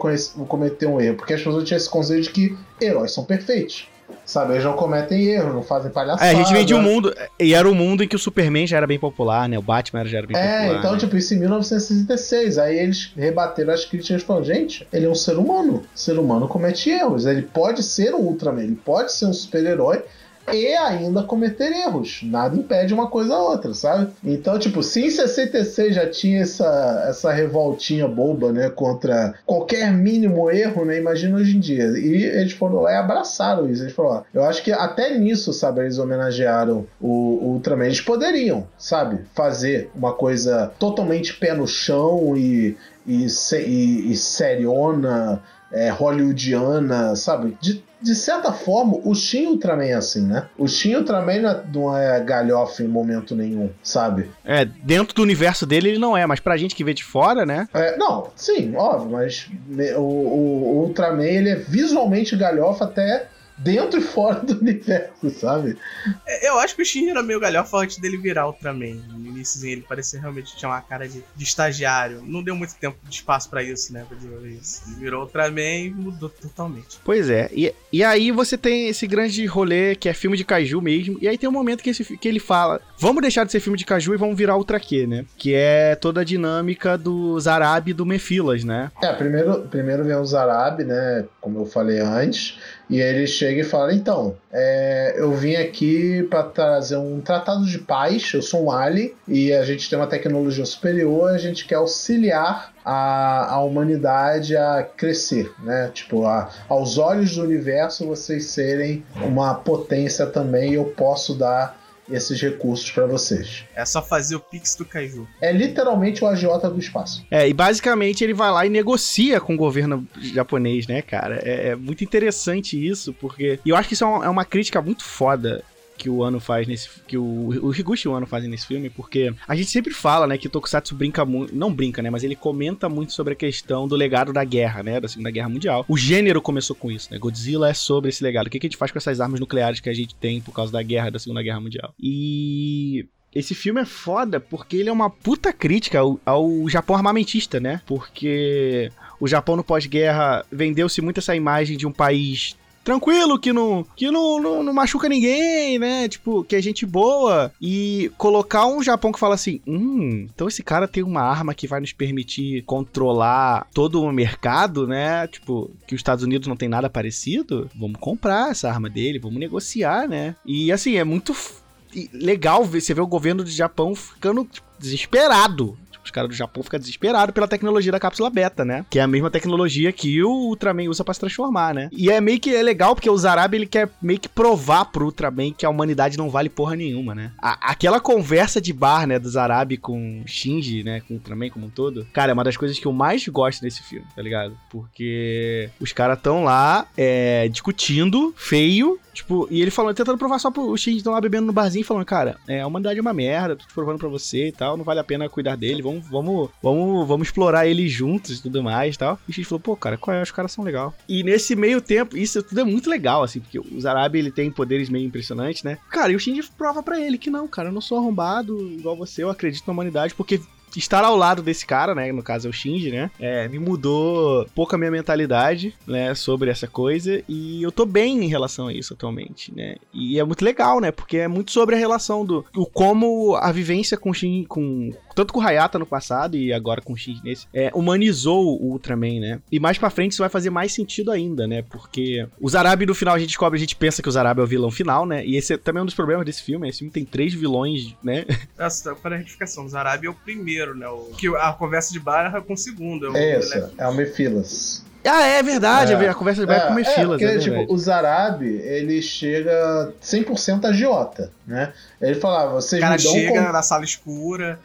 cometer um erro? Porque as pessoas tinham esse conceito de que heróis são perfeitos. Sabe? Eles não cometem erro, não fazem palhaçada. É, a gente vem de um mundo. E era um mundo em que o Superman já era bem popular, né? O Batman já era bem É, popular. então, né? tipo, isso em 1966. Aí eles rebateram as críticas e falaram: gente, ele é um ser humano. O ser humano comete erros. Ele pode ser um Ultraman, ele pode ser um super-herói e ainda cometer erros. Nada impede uma coisa a outra, sabe? Então, tipo, se em 66 já tinha essa, essa revoltinha boba, né, contra qualquer mínimo erro, né, imagina hoje em dia. E eles foram e abraçaram isso. Eles falaram, ó, eu acho que até nisso, sabe, eles homenagearam o, o Ultraman. Eles poderiam, sabe, fazer uma coisa totalmente pé no chão e, e, e, e seriona, é, hollywoodiana, sabe? De, de certa forma, o Shin Ultraman é assim, né? O Shin Ultraman não é, não é galhofa em momento nenhum, sabe? É, dentro do universo dele ele não é, mas pra gente que vê de fora, né? É, não, sim, óbvio, mas o, o, o Ultraman ele é visualmente galhofa até dentro e fora do *laughs* universo, sabe? É, Eu acho que o Shin era meio galhofa antes dele virar Ultraman. Início ele parecia realmente tinha uma cara de, de estagiário. Não deu muito tempo de espaço pra isso, né? Pra desenvolver isso. Ele virou Ultraman e mudou totalmente. Pois é. E, e aí você tem esse grande rolê que é filme de Kaiju mesmo. E aí tem um momento que, esse, que ele fala: vamos deixar de ser filme de Kaiju e vamos virar Ultra Q, né? Que é toda a dinâmica do Zarab e do Mephilas, né? É, primeiro, primeiro vem o Zarab, né? Como eu falei antes, e aí ele chega e fala: então, é, eu vim aqui para trazer um tratado de paz. Eu sou um alien e a gente tem uma tecnologia superior. A gente quer auxiliar a, a humanidade a crescer, né? Tipo, a, aos olhos do universo, vocês serem uma potência também. E eu posso dar esses recursos para vocês. É só fazer o Pix do Kaiju. É literalmente o agiota do espaço. É, e basicamente ele vai lá e negocia com o governo japonês, né, cara? É, é muito interessante isso, porque. E eu acho que isso é uma, é uma crítica muito foda que o Ano faz nesse. que o, o Higuchi e o Ano fazem nesse filme, porque a gente sempre fala, né, que o Tokusatsu brinca muito. Não brinca, né, mas ele comenta muito sobre a questão do legado da guerra, né, da Segunda Guerra Mundial. O gênero começou com isso, né? Godzilla é sobre esse legado. O que, que a gente faz com essas armas nucleares que a gente tem por causa da guerra da Segunda Guerra Mundial? E. Esse filme é foda porque ele é uma puta crítica ao, ao Japão armamentista, né? Porque o Japão no pós-guerra vendeu-se muito essa imagem de um país tranquilo, que não, que não, não, não machuca ninguém, né? Tipo, que é gente boa. E colocar um Japão que fala assim: hum, então esse cara tem uma arma que vai nos permitir controlar todo o mercado, né? Tipo, que os Estados Unidos não tem nada parecido. Vamos comprar essa arma dele, vamos negociar, né? E assim, é muito legal ver, você ver o governo do Japão ficando tipo, desesperado. Os caras do Japão ficam desesperados pela tecnologia da cápsula beta, né? Que é a mesma tecnologia que o Ultraman usa pra se transformar, né? E é meio que é legal porque o Zarab ele quer meio que provar pro Ultraman que a humanidade não vale porra nenhuma, né? A- aquela conversa de bar, né, do Zarab com Shinji, né, com o Ultraman como um todo, cara, é uma das coisas que eu mais gosto nesse filme, tá ligado? Porque os caras tão lá é, discutindo, feio, Tipo, e ele falando, tentando provar só pro Shinji estão lá bebendo no barzinho, falando, cara, é, a humanidade é uma merda, tô provando pra você e tal, não vale a pena cuidar dele, vamos, vamos, vamos, vamos explorar ele juntos e tudo mais e tal. E o Shinji falou, pô, cara, qual é? Os caras são legal. E nesse meio tempo, isso tudo é muito legal, assim, porque o Zarabi, ele tem poderes meio impressionantes, né? Cara, e o Shinji prova pra ele que não, cara, eu não sou arrombado igual você, eu acredito na humanidade, porque estar ao lado desse cara, né, no caso é o Shinji, né, é, me mudou pouco a minha mentalidade, né, sobre essa coisa, e eu tô bem em relação a isso atualmente, né, e é muito legal, né, porque é muito sobre a relação do, o como a vivência com o Shinji, com, tanto com o Hayata no passado e agora com o Shinji nesse, é, humanizou o Ultraman, né, e mais pra frente isso vai fazer mais sentido ainda, né, porque o Zarabi no final a gente descobre, a gente pensa que o Zarabi é o vilão final, né, e esse é também um dos problemas desse filme, esse filme tem três vilões, né, Essa, para a retificação, o Zarabi é o primeiro, né? O, que a conversa de bar é com o segundo. É, o, É ele essa, é o Mephilas. Ah, é verdade, É. a conversa vai com o Mephilas, porque, é tipo, o Zarabi, ele chega 100% agiota, né? Ele fala, ah, O vocês cara me dão... chega con- na sala escura,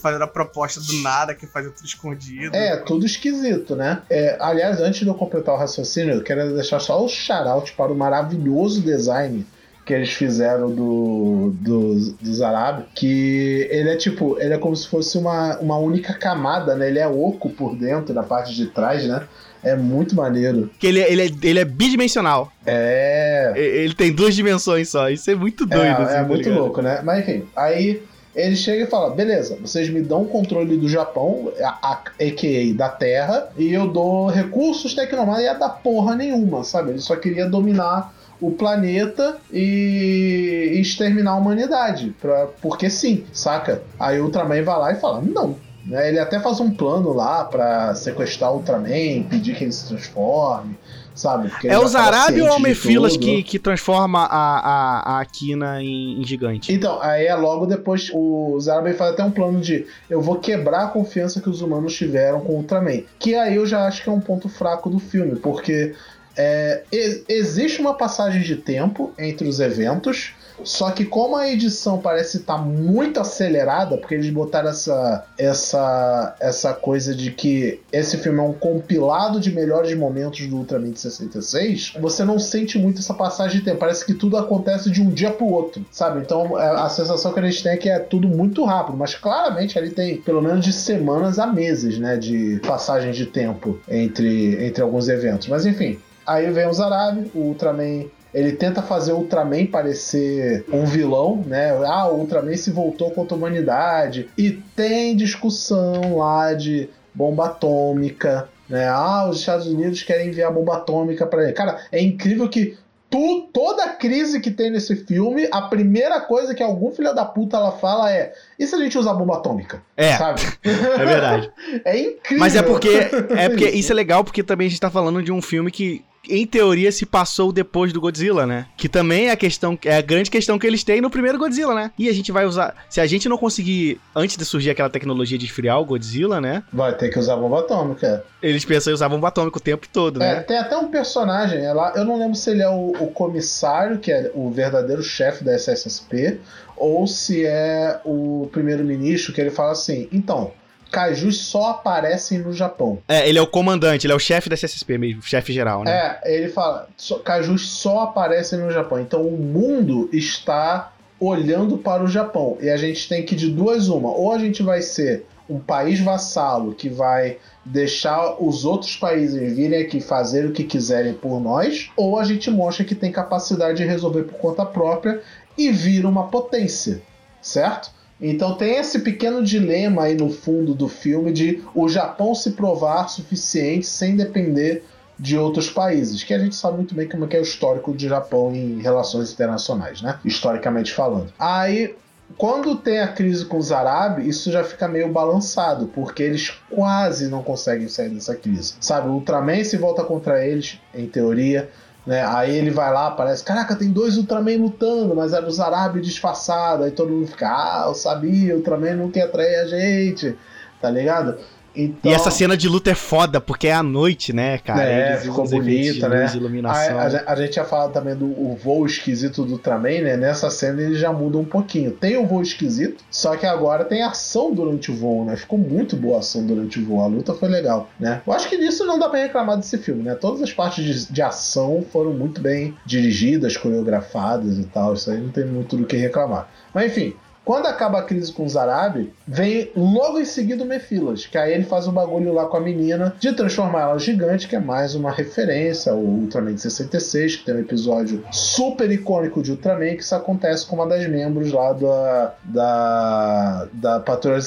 fazendo a proposta do nada, que faz tudo escondido. É, tudo esquisito, né? É, aliás, antes de eu completar o raciocínio, eu quero deixar só o shout para o maravilhoso design que eles fizeram do, do, do Zarab, que ele é tipo, ele é como se fosse uma, uma única camada, né? Ele é oco por dentro, na parte de trás, né? É muito maneiro. Que ele, ele, é, ele é bidimensional. É. Ele tem duas dimensões só. Isso é muito doido, é, assim, é tá muito ligado? louco, né? Mas enfim, aí ele chega e fala: beleza, vocês me dão o controle do Japão, a, a, a.k.a. da Terra, e eu dou recursos tecnomagnéticos e ia dar porra nenhuma, sabe? Ele só queria dominar o planeta e, e exterminar a humanidade. Pra, porque sim, saca? Aí o Ultraman vai lá e fala: não. Né? Ele até faz um plano lá para sequestrar o Ultraman, pedir que ele se transforme sabe? É o Zarabi ou o Mefilas que, que transforma a, a, a Akina em, em, gigante? Então, aí é logo depois o Zarabi faz até um plano de eu vou quebrar a confiança que os humanos tiveram com o Ultraman. Que aí eu já acho que é um ponto fraco do filme, porque é, existe uma passagem de tempo entre os eventos só que como a edição parece estar tá muito acelerada, porque eles botaram essa, essa, essa coisa de que esse filme é um compilado de melhores momentos do Ultraman de 66, você não sente muito essa passagem de tempo. Parece que tudo acontece de um dia pro outro, sabe? Então é, a sensação que a gente tem é que é tudo muito rápido, mas claramente ali tem pelo menos de semanas a meses, né? De passagem de tempo entre, entre alguns eventos. Mas enfim, Aí vem o Zarabi, o Ultraman ele tenta fazer o Ultraman parecer um vilão, né? Ah, o Ultraman se voltou contra a humanidade. E tem discussão lá de bomba atômica, né? Ah, os Estados Unidos querem enviar bomba atômica para ele. Cara, é incrível que tu, toda a crise que tem nesse filme, a primeira coisa que algum filho da puta ela fala é: e se a gente usar bomba atômica? É. Sabe? É verdade. *laughs* é incrível. Mas é porque, *laughs* é porque isso é legal, porque também a gente tá falando de um filme que em teoria, se passou depois do Godzilla, né? Que também é a questão, é a grande questão que eles têm no primeiro Godzilla, né? E a gente vai usar. Se a gente não conseguir, antes de surgir aquela tecnologia de esfriar o Godzilla, né? Vai ter que usar bomba atômica. Eles pensam em usar bomba atômica o tempo todo, né? É, tem até um personagem, é lá, eu não lembro se ele é o, o comissário, que é o verdadeiro chefe da SSP, ou se é o primeiro-ministro, que ele fala assim: então Kaijus só aparecem no Japão. É, ele é o comandante, ele é o chefe da SSP mesmo, chefe geral, né? É, ele fala, so, Kaijus só aparecem no Japão. Então o mundo está olhando para o Japão. E a gente tem que de duas uma, ou a gente vai ser um país vassalo que vai deixar os outros países virem aqui fazer o que quiserem por nós, ou a gente mostra que tem capacidade de resolver por conta própria e vira uma potência, certo? Então tem esse pequeno dilema aí no fundo do filme de o Japão se provar suficiente sem depender de outros países, que a gente sabe muito bem como é, que é o histórico do Japão em relações internacionais, né? Historicamente falando. Aí, quando tem a crise com os árabes, isso já fica meio balançado, porque eles quase não conseguem sair dessa crise. Sabe, o Ultraman se volta contra eles, em teoria. Né? Aí ele vai lá, parece, caraca, tem dois Ultraman lutando, mas era os árabes disfarçados. Aí todo mundo fica, ah, eu sabia, o Ultraman não quer atrair a gente, tá ligado? Então... E essa cena de luta é foda, porque é à noite, né, cara? É, Eles ficou bonita, né? Iluminação. A, a, a, gente já falado também do voo esquisito do Ultraman, né? Nessa cena ele já muda um pouquinho. Tem o voo esquisito, só que agora tem ação durante o voo, né? Ficou muito boa a ação durante o voo. A luta foi legal, né? Eu acho que nisso não dá pra reclamar desse filme, né? Todas as partes de, de ação foram muito bem dirigidas, coreografadas e tal. Isso aí não tem muito do que reclamar. Mas enfim, quando acaba a crise com os árabes, vem logo em seguida o Mephilas, que aí ele faz o um bagulho lá com a menina de transformar ela gigante, que é mais uma referência ao Ultraman 66, que tem um episódio super icônico de Ultraman, que isso acontece com uma das membros lá da, da, da patrulha,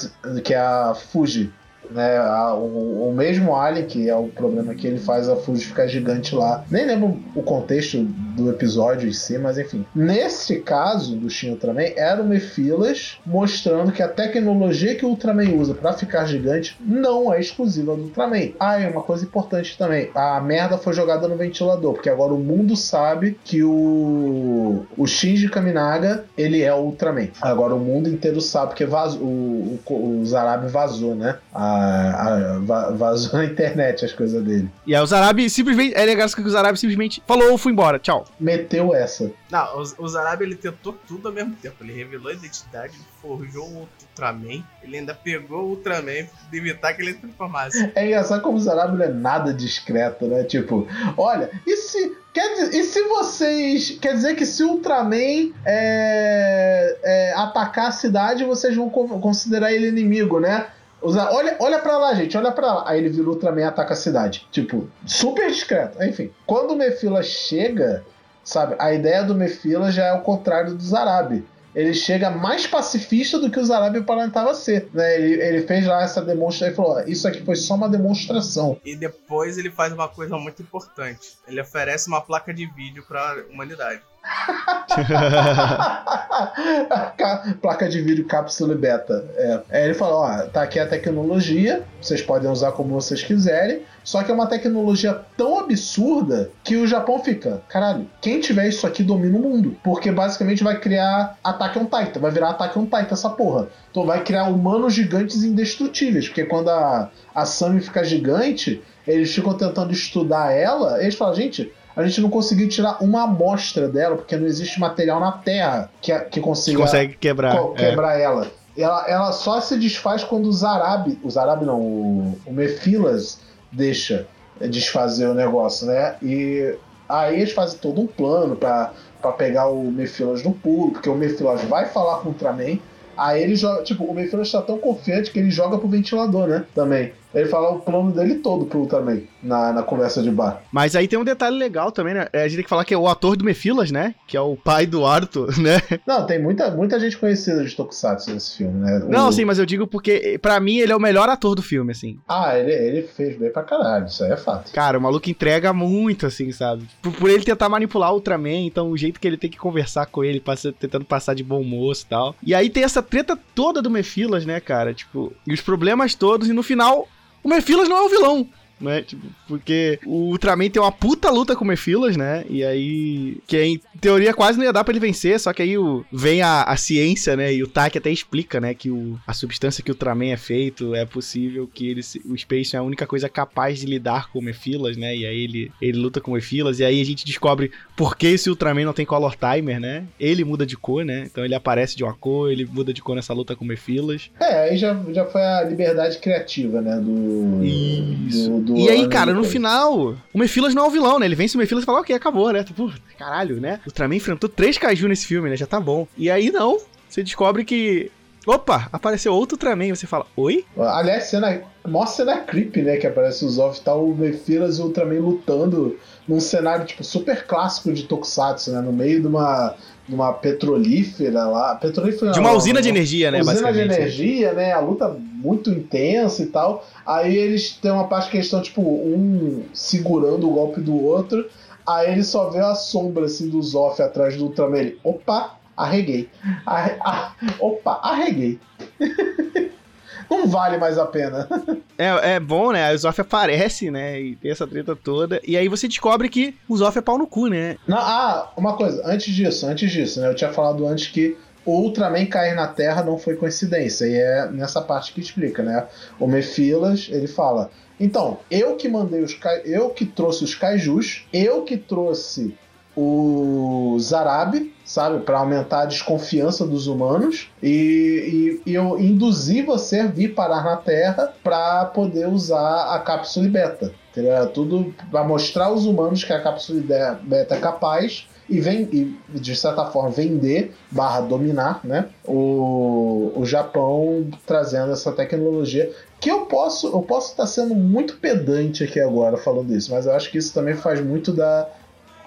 que é a Fuji, né? A, o, o, mesmo Alien, que é o problema que ele faz a Fuji ficar gigante lá. Nem lembro o contexto do episódio em si, mas enfim. Nesse caso do Shin Ultraman, era o Mephilas mostrando que a tecnologia que o Ultraman usa para ficar gigante não é exclusiva do Ultraman. Ah, é uma coisa importante também. A merda foi jogada no ventilador, porque agora o mundo sabe que o, o Shinji Kaminaga, ele é o Ultraman. Agora o mundo inteiro sabe, porque vazou, o, o, o Zarabi vazou, né? A a, vazou na internet as coisas dele. E aí os árabes simplesmente. É legal que os árabes simplesmente falou, fui embora, tchau. Meteu essa. Não, os, os árabes ele tentou tudo ao mesmo tempo. Ele revelou a identidade, forjou o Ultraman, ele ainda pegou o Ultraman pra evitar que ele transformasse. É engraçado como os árabes não é nada discreto, né? Tipo, olha, e se. Quer dizer, e se vocês. Quer dizer que se o Ultraman é, é, atacar a cidade, vocês vão considerar ele inimigo, né? Olha, olha pra lá, gente, olha pra lá. Aí ele vira Ultraman e ataca a cidade. Tipo, super discreto. Enfim, quando o Mefila chega, sabe, a ideia do Mefila já é o contrário do Zarabi. ele chega mais pacifista do que o Zarab aparentava ser. Né? Ele, ele fez lá essa demonstração e falou: Isso aqui foi só uma demonstração. E depois ele faz uma coisa muito importante: ele oferece uma placa de vídeo para a humanidade. *laughs* Placa de vídeo cápsula beta. É. Aí ele falou: ó, tá aqui a tecnologia, vocês podem usar como vocês quiserem. Só que é uma tecnologia tão absurda que o Japão fica, caralho, quem tiver isso aqui domina o mundo. Porque basicamente vai criar Attack on Titan, vai virar Attack on Titan essa porra. Então vai criar humanos gigantes indestrutíveis. Porque quando a, a Sami fica gigante, eles ficam tentando estudar ela, eles falam, gente, a gente não conseguiu tirar uma amostra dela, porque não existe material na Terra que, que consiga consegue quebrar, co quebrar é. ela. ela. Ela só se desfaz quando o Zarab, o Zarab não, o, o Mephilas deixa desfazer o negócio, né? E aí eles fazem todo um plano para pegar o Mephilas no pulo, porque o Mephilas vai falar com o Ultraman. Aí ele joga, tipo, o Mephilas tá tão confiante que ele joga pro ventilador, né? Também. Ele fala o plano dele todo pro Ultraman na, na conversa de bar. Mas aí tem um detalhe legal também, né? É, a gente tem que falar que é o ator do Mefilas, né? Que é o pai do Arthur, *laughs* né? Não, tem muita, muita gente conhecida de Tokusatsu nesse filme, né? O... Não, sim, mas eu digo porque, para mim, ele é o melhor ator do filme, assim. Ah, ele, ele fez bem pra caralho, isso aí é fato. Cara, o maluco entrega muito, assim, sabe? Por, por ele tentar manipular o Ultraman, então o jeito que ele tem que conversar com ele, passa, tentando passar de bom moço e tal. E aí tem essa treta toda do Mefilas, né, cara? Tipo, e os problemas todos, e no final o Mephilas não é o vilão né? Tipo, porque o Ultraman tem uma puta luta com o Mephilas, né? E aí, que em teoria quase não ia dar pra ele vencer, só que aí o, vem a, a ciência, né? E o Tak até explica, né? Que o, a substância que o Ultraman é feito é possível que ele, o Space é a única coisa capaz de lidar com o Mephilas, né? E aí ele, ele luta com o Mephilas, e aí a gente descobre por que esse Ultraman não tem Color Timer, né? Ele muda de cor, né? Então ele aparece de uma cor, ele muda de cor nessa luta com o Mephilas. É, aí já, já foi a liberdade criativa, né? Do. Isso. Do, do e aí, cara, no final, o Mephilas não é o vilão, né? Ele vence o Mephilas e fala, ok, acabou, né? Tipo, caralho, né? O Ultraman enfrentou três Kaiju nesse filme, né? Já tá bom. E aí, não, você descobre que Opa, apareceu outro Ultraman. Você fala, oi? Aliás, cena, mó cena creep, né? Que aparece os Zoff e tá o Mephilas e o Ultraman lutando num cenário, tipo, super clássico de Tokusatsu, né? No meio de uma, de uma petrolífera lá. Petrolífera de uma usina de energia, né? Usina de energia, né? A luta muito intensa e tal. Aí eles têm uma parte que eles estão, tipo, um segurando o golpe do outro. Aí ele só vê a sombra, assim, do Zoff atrás do Ultraman. Ele, opa, arreguei. Arre... *laughs* Ah, opa, arreguei. *laughs* não vale mais a pena. *laughs* É, é bom, né? O Zoff aparece, né? E tem essa treta toda. E aí você descobre que o Zoff é pau no cu, né? Não, ah, uma coisa, antes disso, antes disso, né? Eu tinha falado antes que o Ultraman cair na Terra não foi coincidência. E é nessa parte que explica, né? O Mephilas, ele fala. Então, eu que mandei os eu que trouxe os kaijus, eu que trouxe o Zarab, sabe, para aumentar a desconfiança dos humanos e, e, e, eu induzi você a vir parar na Terra para poder usar a cápsula beta. Entendeu? Tudo para mostrar aos humanos que a cápsula beta é capaz e, vem, e de certa forma vender barra dominar né, o, o Japão trazendo essa tecnologia que eu posso eu posso estar sendo muito pedante aqui agora falando isso, mas eu acho que isso também faz muito da,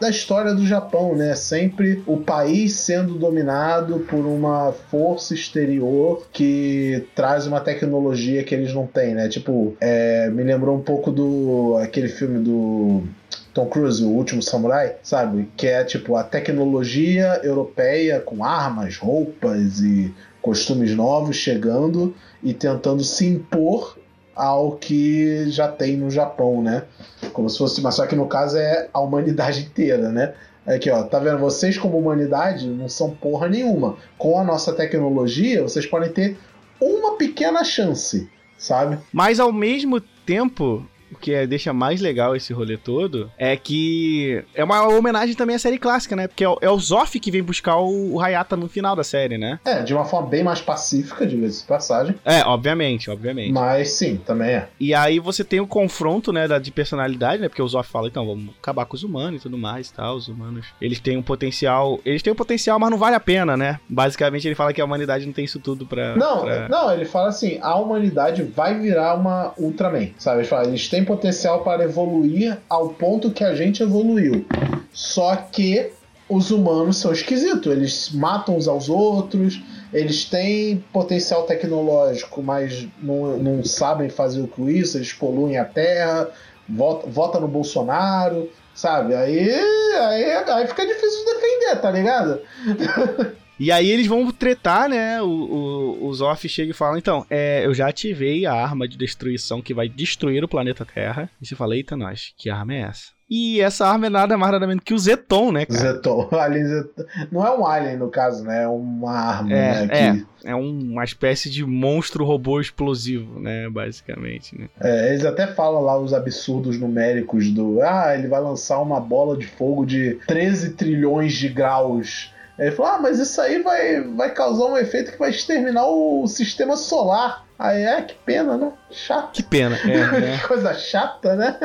da história do Japão, né? Sempre o país sendo dominado por uma força exterior que traz uma tecnologia que eles não têm, né? Tipo, é, me lembrou um pouco do aquele filme do Tom Cruise, o último samurai, sabe? Que é tipo a tecnologia europeia com armas, roupas e costumes novos chegando e tentando se impor ao que já tem no Japão, né? Como se fosse, mas só que no caso é a humanidade inteira, né? Aqui, ó, tá vendo? Vocês, como humanidade, não são porra nenhuma. Com a nossa tecnologia, vocês podem ter uma pequena chance, sabe? Mas ao mesmo tempo, o que é, deixa mais legal esse rolê todo é que é uma homenagem também à série clássica, né? Porque é o, é o Zoff que vem buscar o, o Hayata no final da série, né? É, de uma forma bem mais pacífica, de vez de passagem. É, obviamente, obviamente. Mas sim, também é. E aí você tem o confronto, né, da, de personalidade, né? Porque o Zoff fala, então, vamos acabar com os humanos e tudo mais e tal. Os humanos, eles têm um potencial. Eles têm um potencial, mas não vale a pena, né? Basicamente, ele fala que a humanidade não tem isso tudo pra. Não, pra... não, ele fala assim: a humanidade vai virar uma Ultraman, sabe? Ele fala, eles têm potencial para evoluir ao ponto que a gente evoluiu. Só que os humanos são esquisitos. Eles matam uns aos outros, eles têm potencial tecnológico, mas não, não sabem fazer o que isso, eles poluem a terra, vota, vota no Bolsonaro, sabe? Aí, aí, aí fica difícil de defender, tá ligado? *laughs* E aí eles vão tretar, né? O, o, o Zoff chega e fala: Então, é, eu já ativei a arma de destruição que vai destruir o planeta Terra. E você fala: Eita, nós, que arma é essa? E essa arma é nada mais nada menos que o Zeton, né, cara? Zeton. *laughs* Alien Zeton. Não é um alien, no caso, né? É uma arma, é, né? É, é uma espécie de monstro robô explosivo, né? Basicamente, né? É, eles até falam lá os absurdos numéricos do... Ah, ele vai lançar uma bola de fogo de 13 trilhões de graus ele falou: Ah, mas isso aí vai, vai causar um efeito que vai exterminar o sistema solar. Aí é, que pena, né? Chato. Que pena, é. *laughs* Né? que coisa chata, né?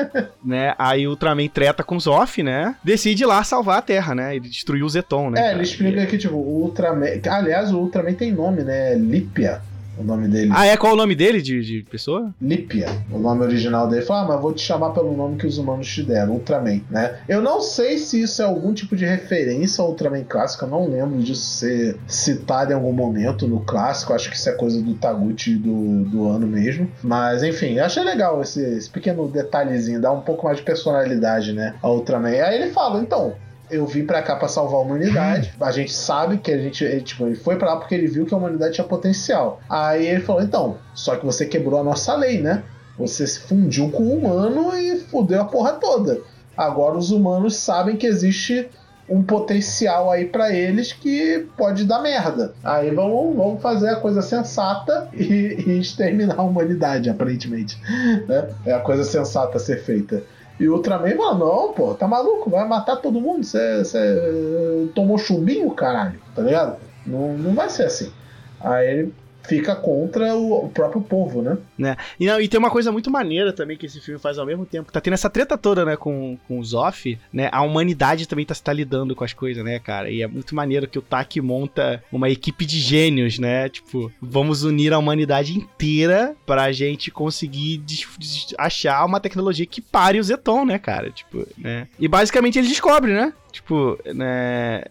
né? Aí o Ultraman treta com os off, né? Decide lá salvar a Terra, né? Ele destruiu o Zeton, né? É, cara? ele explica que, tipo, o Ultraman. Aliás, o Ultraman tem nome, né? Lípia o nome dele. Ah, é? Qual o nome dele de, de pessoa? Lípia, o nome original dele. Fala, ah, mas vou te chamar pelo nome que os humanos te deram, Ultraman, né? Eu não sei se isso é algum tipo de referência ao Ultraman clássico, eu não lembro disso ser citado em algum momento no clássico, acho que isso é coisa do Taguchi do, do ano mesmo. Mas, enfim, achei legal esse, esse pequeno detalhezinho, dá um pouco mais de personalidade, né, ao Ultraman. Aí ele fala, então, eu vim para cá para salvar a humanidade. A gente sabe que a gente, ele, tipo, ele foi para lá porque ele viu que a humanidade tinha potencial. Aí ele falou: então, só que você quebrou a nossa lei, né? Você se fundiu com o humano e fudeu a porra toda. Agora os humanos sabem que existe um potencial aí para eles que pode dar merda. Aí vamos, vamos fazer a coisa sensata e, *laughs* e exterminar a humanidade, aparentemente. Né? É a coisa sensata a ser feita. E o Ultraman fala, não, pô, tá maluco, vai matar todo mundo, você tomou chumbinho, caralho, tá ligado? Não, não vai ser assim. Aí ele fica contra o, o, próprio povo, né? né? E, não, e tem uma coisa muito maneira também que esse filme faz ao mesmo tempo. Tá tendo essa treta toda, né, com, com o Zoff, né? A humanidade também tá, tá lidando com as coisas, né, cara? E é muito maneiro que o Taki monta uma equipe de gênios, né? Tipo, vamos unir a humanidade inteira pra gente conseguir achar uma tecnologia que pare o Zeton, né, cara? Tipo, né? E basicamente ele descobre, né? Tipo, né,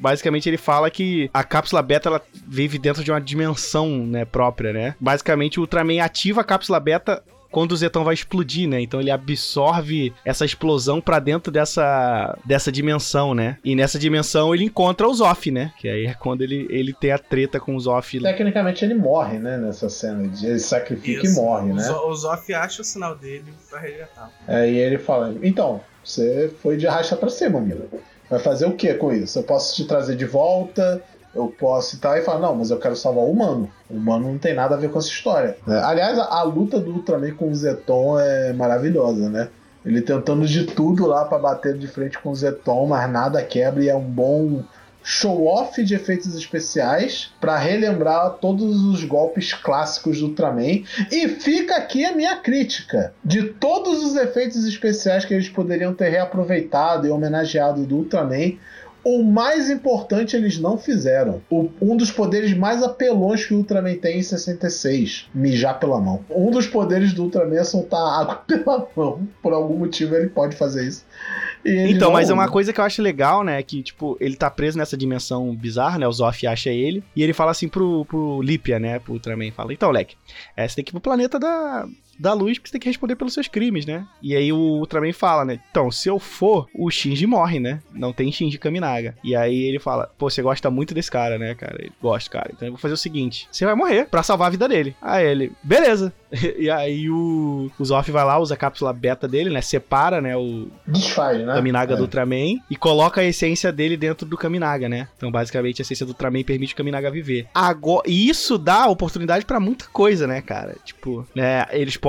basicamente ele fala que a cápsula beta ela vive dentro de uma dimensão, né, própria, né? Basicamente o Ultraman ativa a cápsula beta quando o Zetão vai explodir, né? Então ele absorve essa explosão para dentro dessa, dessa dimensão, né? E nessa dimensão ele encontra o Zoff, né? Que aí é quando ele, ele tem a treta com o Zoff. Tecnicamente ele morre, né? Nessa cena. Ele sacrifica Isso. e morre, né? O Zoff acha o sinal dele pra resgatar. É, e ele fala: Então, você foi de arrasta pra cima, amigo. Vai fazer o que com isso? Eu posso te trazer de volta, eu posso citar e falar, não, mas eu quero salvar o humano. O humano não tem nada a ver com essa história. Né? Aliás, a, a, luta do Ultraman com o Zeton é maravilhosa, né? Ele tentando de tudo lá para bater de frente com o Zeton, mas nada quebra e é um bom show-off de efeitos especiais para relembrar todos os golpes clássicos do Ultraman. E fica aqui a minha crítica. De todos os efeitos especiais que eles poderiam ter reaproveitado e homenageado do Ultraman, o mais importante eles não fizeram. O, um dos poderes mais apelões que o Ultraman tem em 66, mijar pela mão. Um dos poderes do Ultraman é soltar água *laughs* pela mão. Por algum motivo ele pode fazer isso. Então, mas é uma coisa que eu acho legal, né? Que, tipo, ele tá preso nessa dimensão bizarra, né? O Zoff acha ele. E ele fala assim pro, pro Lípia, né? Pro Ultraman. Fala, então, Leque, é, você tem que ir pro planeta da, da luz porque você tem que responder pelos seus crimes, né? E aí o Ultraman fala, né? Então, se eu for, o Shinji morre, né? Não tem Shinji Kaminaga. E aí ele fala, pô, você gosta muito desse cara, né, cara? Ele gosta, cara. Então eu vou fazer o seguinte: você vai morrer para salvar a vida dele. Aí ele, beleza. *laughs* e aí o, o Zoff vai lá, usa a cápsula beta dele, né? Separa, né? O Desfaz, né? Kaminaga é. do Ultraman e coloca a essência dele dentro do Kaminaga, né? Então, basicamente, a essência do Ultraman permite o Kaminaga viver. Agora, e isso dá oportunidade para muita coisa, né, cara? Tipo, né? Eles podem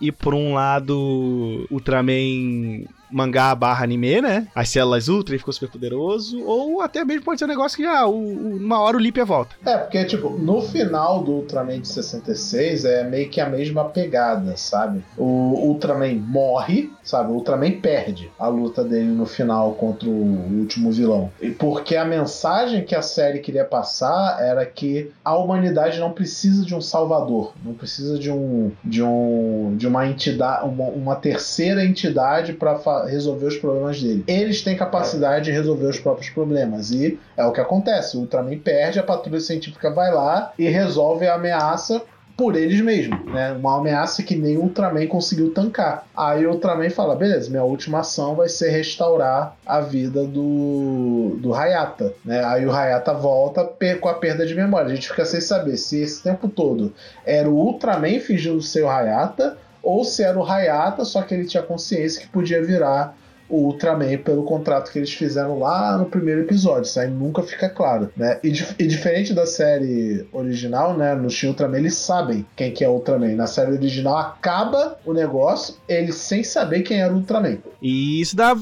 ir por um lado Ultraman mangá barra anime, né? As células ultra e ficou super poderoso. Ou até mesmo pode ser um negócio que, ah, o, o, uma hora o Lipia volta. É, porque, tipo, no final do Ultraman de 66 é meio que a mesma pegada, sabe? O Ultraman morre, sabe? O Ultraman perde a luta dele no final contra o último vilão. E porque a mensagem que a série queria passar era que a humanidade não precisa de um salvador, não precisa de um de um de uma entidade, uma, uma terceira entidade para resolver os problemas dele. Eles têm capacidade de resolver os próprios problemas. E é o que acontece. O Ultraman perde, a patrulha científica vai lá e resolve a ameaça por eles mesmos, né? Uma ameaça que nem o Ultraman conseguiu tancar. Aí o Ultraman fala: beleza, minha última ação vai ser restaurar a vida do, do Hayata, né? Aí o Hayata volta com a perda de memória. A gente fica sem saber se esse tempo todo era o Ultraman fingindo ser o Hayata ou se era o Hayata, só que ele tinha consciência que podia virar o Ultraman pelo contrato que eles fizeram lá no primeiro episódio. Isso aí nunca fica claro, né? E, e diferente da série original, né? No Shin Ultraman eles sabem quem que é o Ultraman. Na série original acaba o negócio eles sem saber quem era o Ultraman. E isso dá,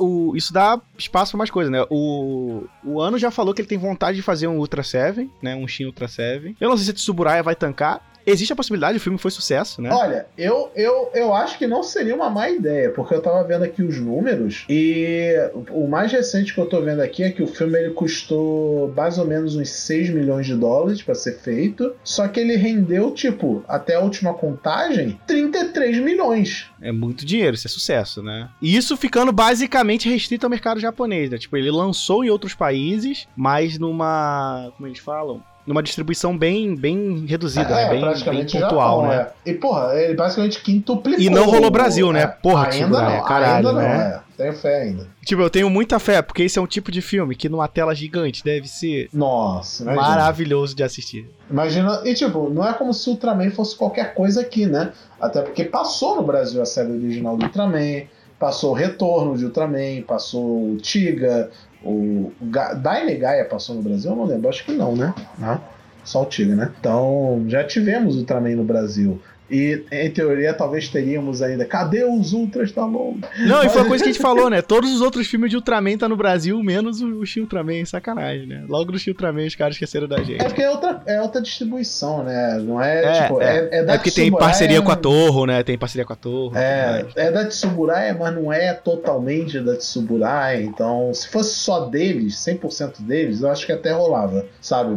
o, isso dá espaço para mais coisas, né? O, o Ano já falou que ele tem vontade de fazer um Ultra Seven, né? Um Shin Ultra Seven. Eu não sei se a Tsuburaya vai tancar. Existe a possibilidade, o filme foi sucesso, né? Olha, eu, eu, eu acho que não seria uma má ideia, porque eu tava vendo aqui os números e o mais recente que eu tô vendo aqui é que o filme ele custou mais ou menos uns 6 milhões de dólares para ser feito, só que ele rendeu, tipo, até a última contagem, 33 milhões. É muito dinheiro, isso é sucesso, né? E isso ficando basicamente restrito ao mercado japonês, né? Tipo, ele lançou em outros países, mas numa. Como eles falam? Numa distribuição bem, bem reduzida, é, né? bem, bem pontual, Japão, né? É. E, porra, ele basicamente quintuplicou. E não rolou Brasil, né? É, porra, ainda tipo, não, né? Caralho, ainda né? não, é. Tenho fé ainda. Tipo, eu tenho muita fé, porque esse é um tipo de filme que numa tela gigante deve ser Nossa, imagina. maravilhoso de assistir. Imagina, e tipo, não é como se o Ultraman fosse qualquer coisa aqui, né? Até porque passou no Brasil a série original do Ultraman, passou o Retorno de Ultraman, passou o Tiga, o, o Ga Daine Gaia passou no Brasil? Eu não lembro, acho que não, né? Não. Só o Tigre, né? Então, já tivemos Ultraman no Brasil. E, em teoria, talvez teríamos ainda. Cadê os Ultras da Long? Não, Mas... e foi a coisa que a gente falou, né? *laughs* Todos os outros filmes de Ultraman tá no Brasil, menos o, o Ultraman. Sacanagem, né? Logo Shin Ultraman os caras esqueceram da gente. É porque é outra, é outra distribuição, né? Não é, é tipo... É, é, é da é porque tem parceria com a Torro, né? Tem parceria com a Torro. É, é da Tsuburai, mas não é totalmente da Tsuburai. Então, se fosse só deles, 100% deles, eu acho que até rolava, sabe?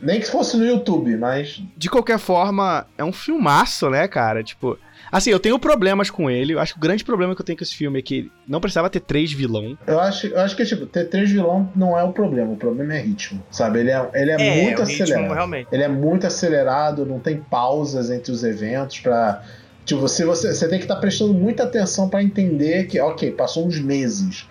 Nem que fosse no YouTube, mas. De qualquer forma, é um filmaço, né, cara? Tipo. Assim, eu tenho problemas com ele. Eu acho que o grande problema que eu tenho com esse filme é que não precisava ter três vilão. Eu acho, eu acho que, tipo, ter três vilão não é o problema. O problema é ritmo, sabe? Ele é, ele é, é muito acelerado. Ritmo, realmente. Ele é muito acelerado, não tem pausas entre os eventos para Tipo, você, você, você tem que estar tá prestando muita atenção para entender que, ok, passou uns meses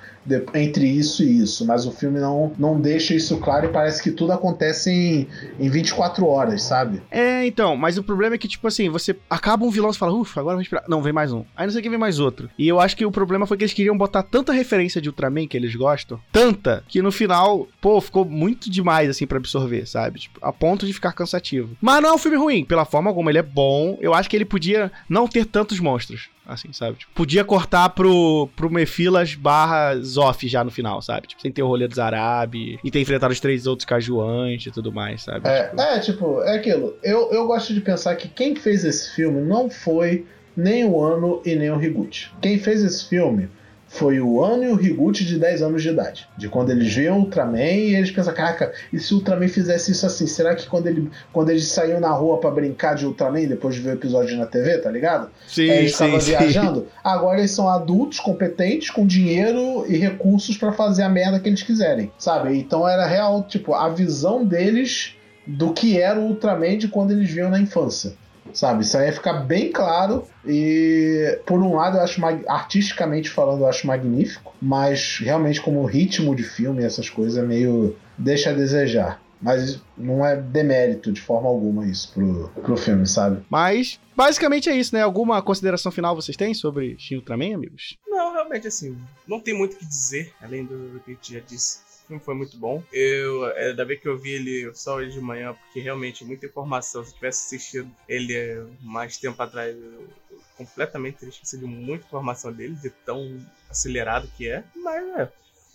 entre isso e isso, mas o filme não, não deixa isso claro e parece que tudo acontece em, em 24 horas, sabe? É, então, mas o problema é que, tipo assim, você acaba um vilão e fala, ufa, agora vou esperar. Não, vem mais um. Aí não sei que vem mais outro. E eu acho que o problema foi que eles queriam botar tanta referência de Ultraman que eles gostam, tanta, que no final, pô, ficou muito demais, assim, para absorver, sabe? Tipo, a ponto de ficar cansativo. Mas não é um filme ruim, pela forma como ele é bom. Eu acho que ele podia não ter tantos monstros assim, sabe? Tipo, podia cortar pro, pro Mefilas barra Zoff já no final, sabe? Tipo, sem ter o rolê dos Arabi e ter enfrentado os três outros cajuantes e tudo mais, sabe? É, tipo... é, tipo, é aquilo. Eu, eu gosto de pensar que quem fez esse filme não foi nem o Ano e nem o Higuchi. Quem fez esse filme foi o Ano e o Higuchi de 10 anos de idade. De quando eles viam o Ultraman e eles pensam, caraca, e se o Ultraman fizesse isso assim? Será que quando ele quando eles saíram na rua para brincar de Ultraman depois de ver o episódio na TV, tá ligado? Sim, é, eles estavam viajando. Sim. Agora eles são adultos, competentes, com dinheiro e recursos para fazer a merda que eles quiserem, sabe? Então era real, tipo, a visão deles do que era o Ultraman de quando eles viam na infância sabe? Isso aí ia ficar bem claro e, por um lado, eu acho, artisticamente falando, eu acho magnífico, mas realmente como ritmo de filme, essas coisas, é meio deixa a desejar. Mas não é demérito de forma alguma isso pro, pro filme, sabe? Mas, basicamente é isso, né? Alguma consideração final vocês têm sobre Shin Ultraman, amigos? Não, realmente, assim, não tem muito o que dizer, além do que a gente já disse filme foi muito bom. Eu, é, da vez que eu vi ele só hoje de manhã, porque realmente muita informação. Se eu tivesse assistido ele mais tempo atrás, eu, eu completamente teria esquecido muita informação dele, de tão acelerado que é. Mas é,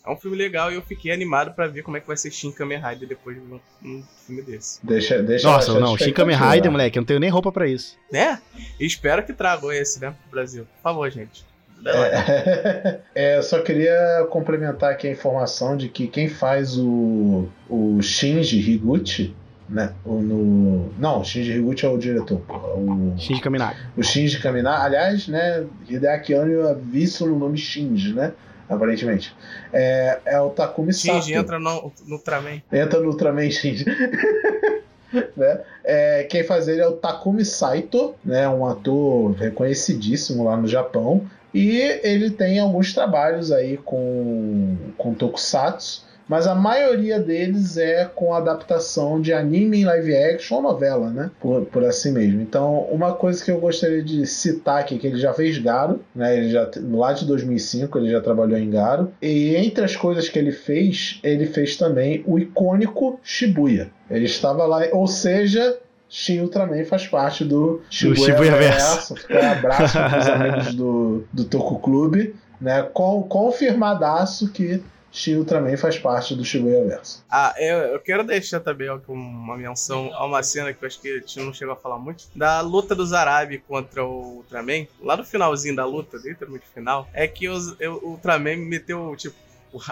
é um filme legal e eu fiquei animado para ver como é que vai ser Shin Kamen Rider depois de um, um filme desse. Deixa, deixa Nossa, não, Shin Kamen Rider, moleque, eu não tenho nem roupa para isso. Né? E espero que tragam esse, né, pro Brasil. Por favor, gente. É, *laughs* é, eu só queria complementar aqui a informação de que quem faz o, o Shinji Higuchi né? O, no... Não, o Shinji Higuchi é o diretor. O, Shinji Kaminari. o Shinji Kaminari, aliás, né? Hideaki Anno é visto no nome Shinji, né? Aparentemente. É, é o Takumi Sato. Shinji entra no, no Ultraman. Entra no Ultraman Shinji. *laughs* né? É, quem faz ele é o Takumi Saito, né? um ator reconhecidíssimo lá no Japão. E ele tem alguns trabalhos aí com, com Tokusatsu, mas a maioria deles é com adaptação de anime em live action ou novela, né? Por, por assim mesmo. Então, uma coisa que eu gostaria de citar aqui, que ele já fez Garo, né? Ele já, lá de 2005 ele já trabalhou em Garo. E entre as coisas que ele fez, ele fez também o icônico Shibuya. Ele estava lá, ou seja, Shin Ultraman faz parte do Shibuya, Shibuya Verso. Fica um abraço para os *laughs* amigos do, do Toku Clube. Né? Com, confirmadaço que Shin Ultraman faz parte do Shibuya Verso. Ah, eu, eu quero deixar também ó, uma menção a uma cena que eu acho que a gente não chegou a falar muito. Da luta do Zarabi contra o Ultraman. Lá no finalzinho da luta, literalmente final, é que os, eu, o Ultraman meteu, tipo,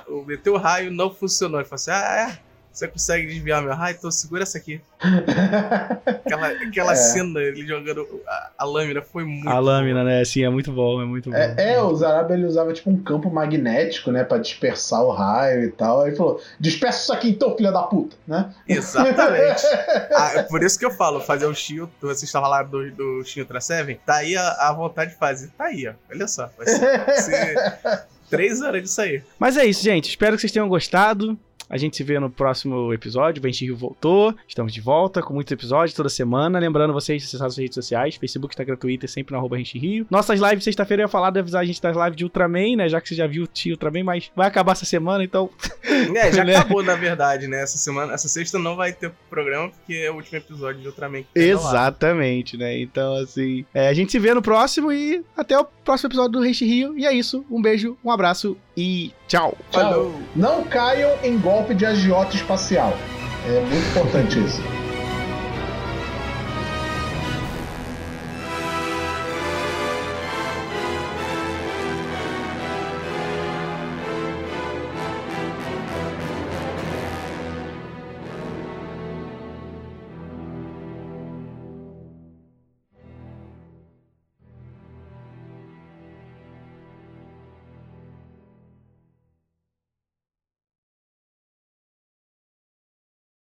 o- meteu o raio não funcionou. Ele falou assim: ah, é. Você consegue desviar meu raio? Então segura essa aqui. *laughs* Aquela, aquela É. cena, ele jogando a, a lâmina, foi muito. A lâmina, né? Sim, é muito bom, é muito bom. É, é, o Zarab ele usava tipo um campo magnético, né, Pra dispersar o raio e tal. Aí ele falou: dispersa isso aqui então, filha da puta, né? Exatamente. *laughs* Ah, é por isso que eu falo, fazer o Shio, você estava lá do, do Shin Ultra Seven, tá aí a, a vontade de fazer. Tá aí, ó. Olha só. Vai ser, vai ser *laughs* três horas disso aí. Mas é isso, gente. Espero que vocês tenham gostado. A gente se vê no próximo episódio. O Benchi Rio voltou. Estamos de volta com muitos episódios toda semana. Lembrando vocês de acessar as redes sociais: Facebook, Instagram, Twitter, sempre no arroba Rio. Nossas lives, sexta-feira, eu ia falar de avisar a gente das lives de Ultraman, né? Já que você já viu o Tio Ultraman, mas vai acabar essa semana, então. *laughs* É, já *laughs* Né? acabou, na verdade, né? Essa semana, essa sexta não vai ter programa, porque é o último episódio de Ultraman. que lá. Exatamente, né? Então, assim. é, a gente se vê no próximo e até o próximo episódio do Renchi Rio. E é isso. Um beijo, um abraço e tchau. Tchau. Falou. Não caiam em golpe de agiota espacial. É muito importante isso.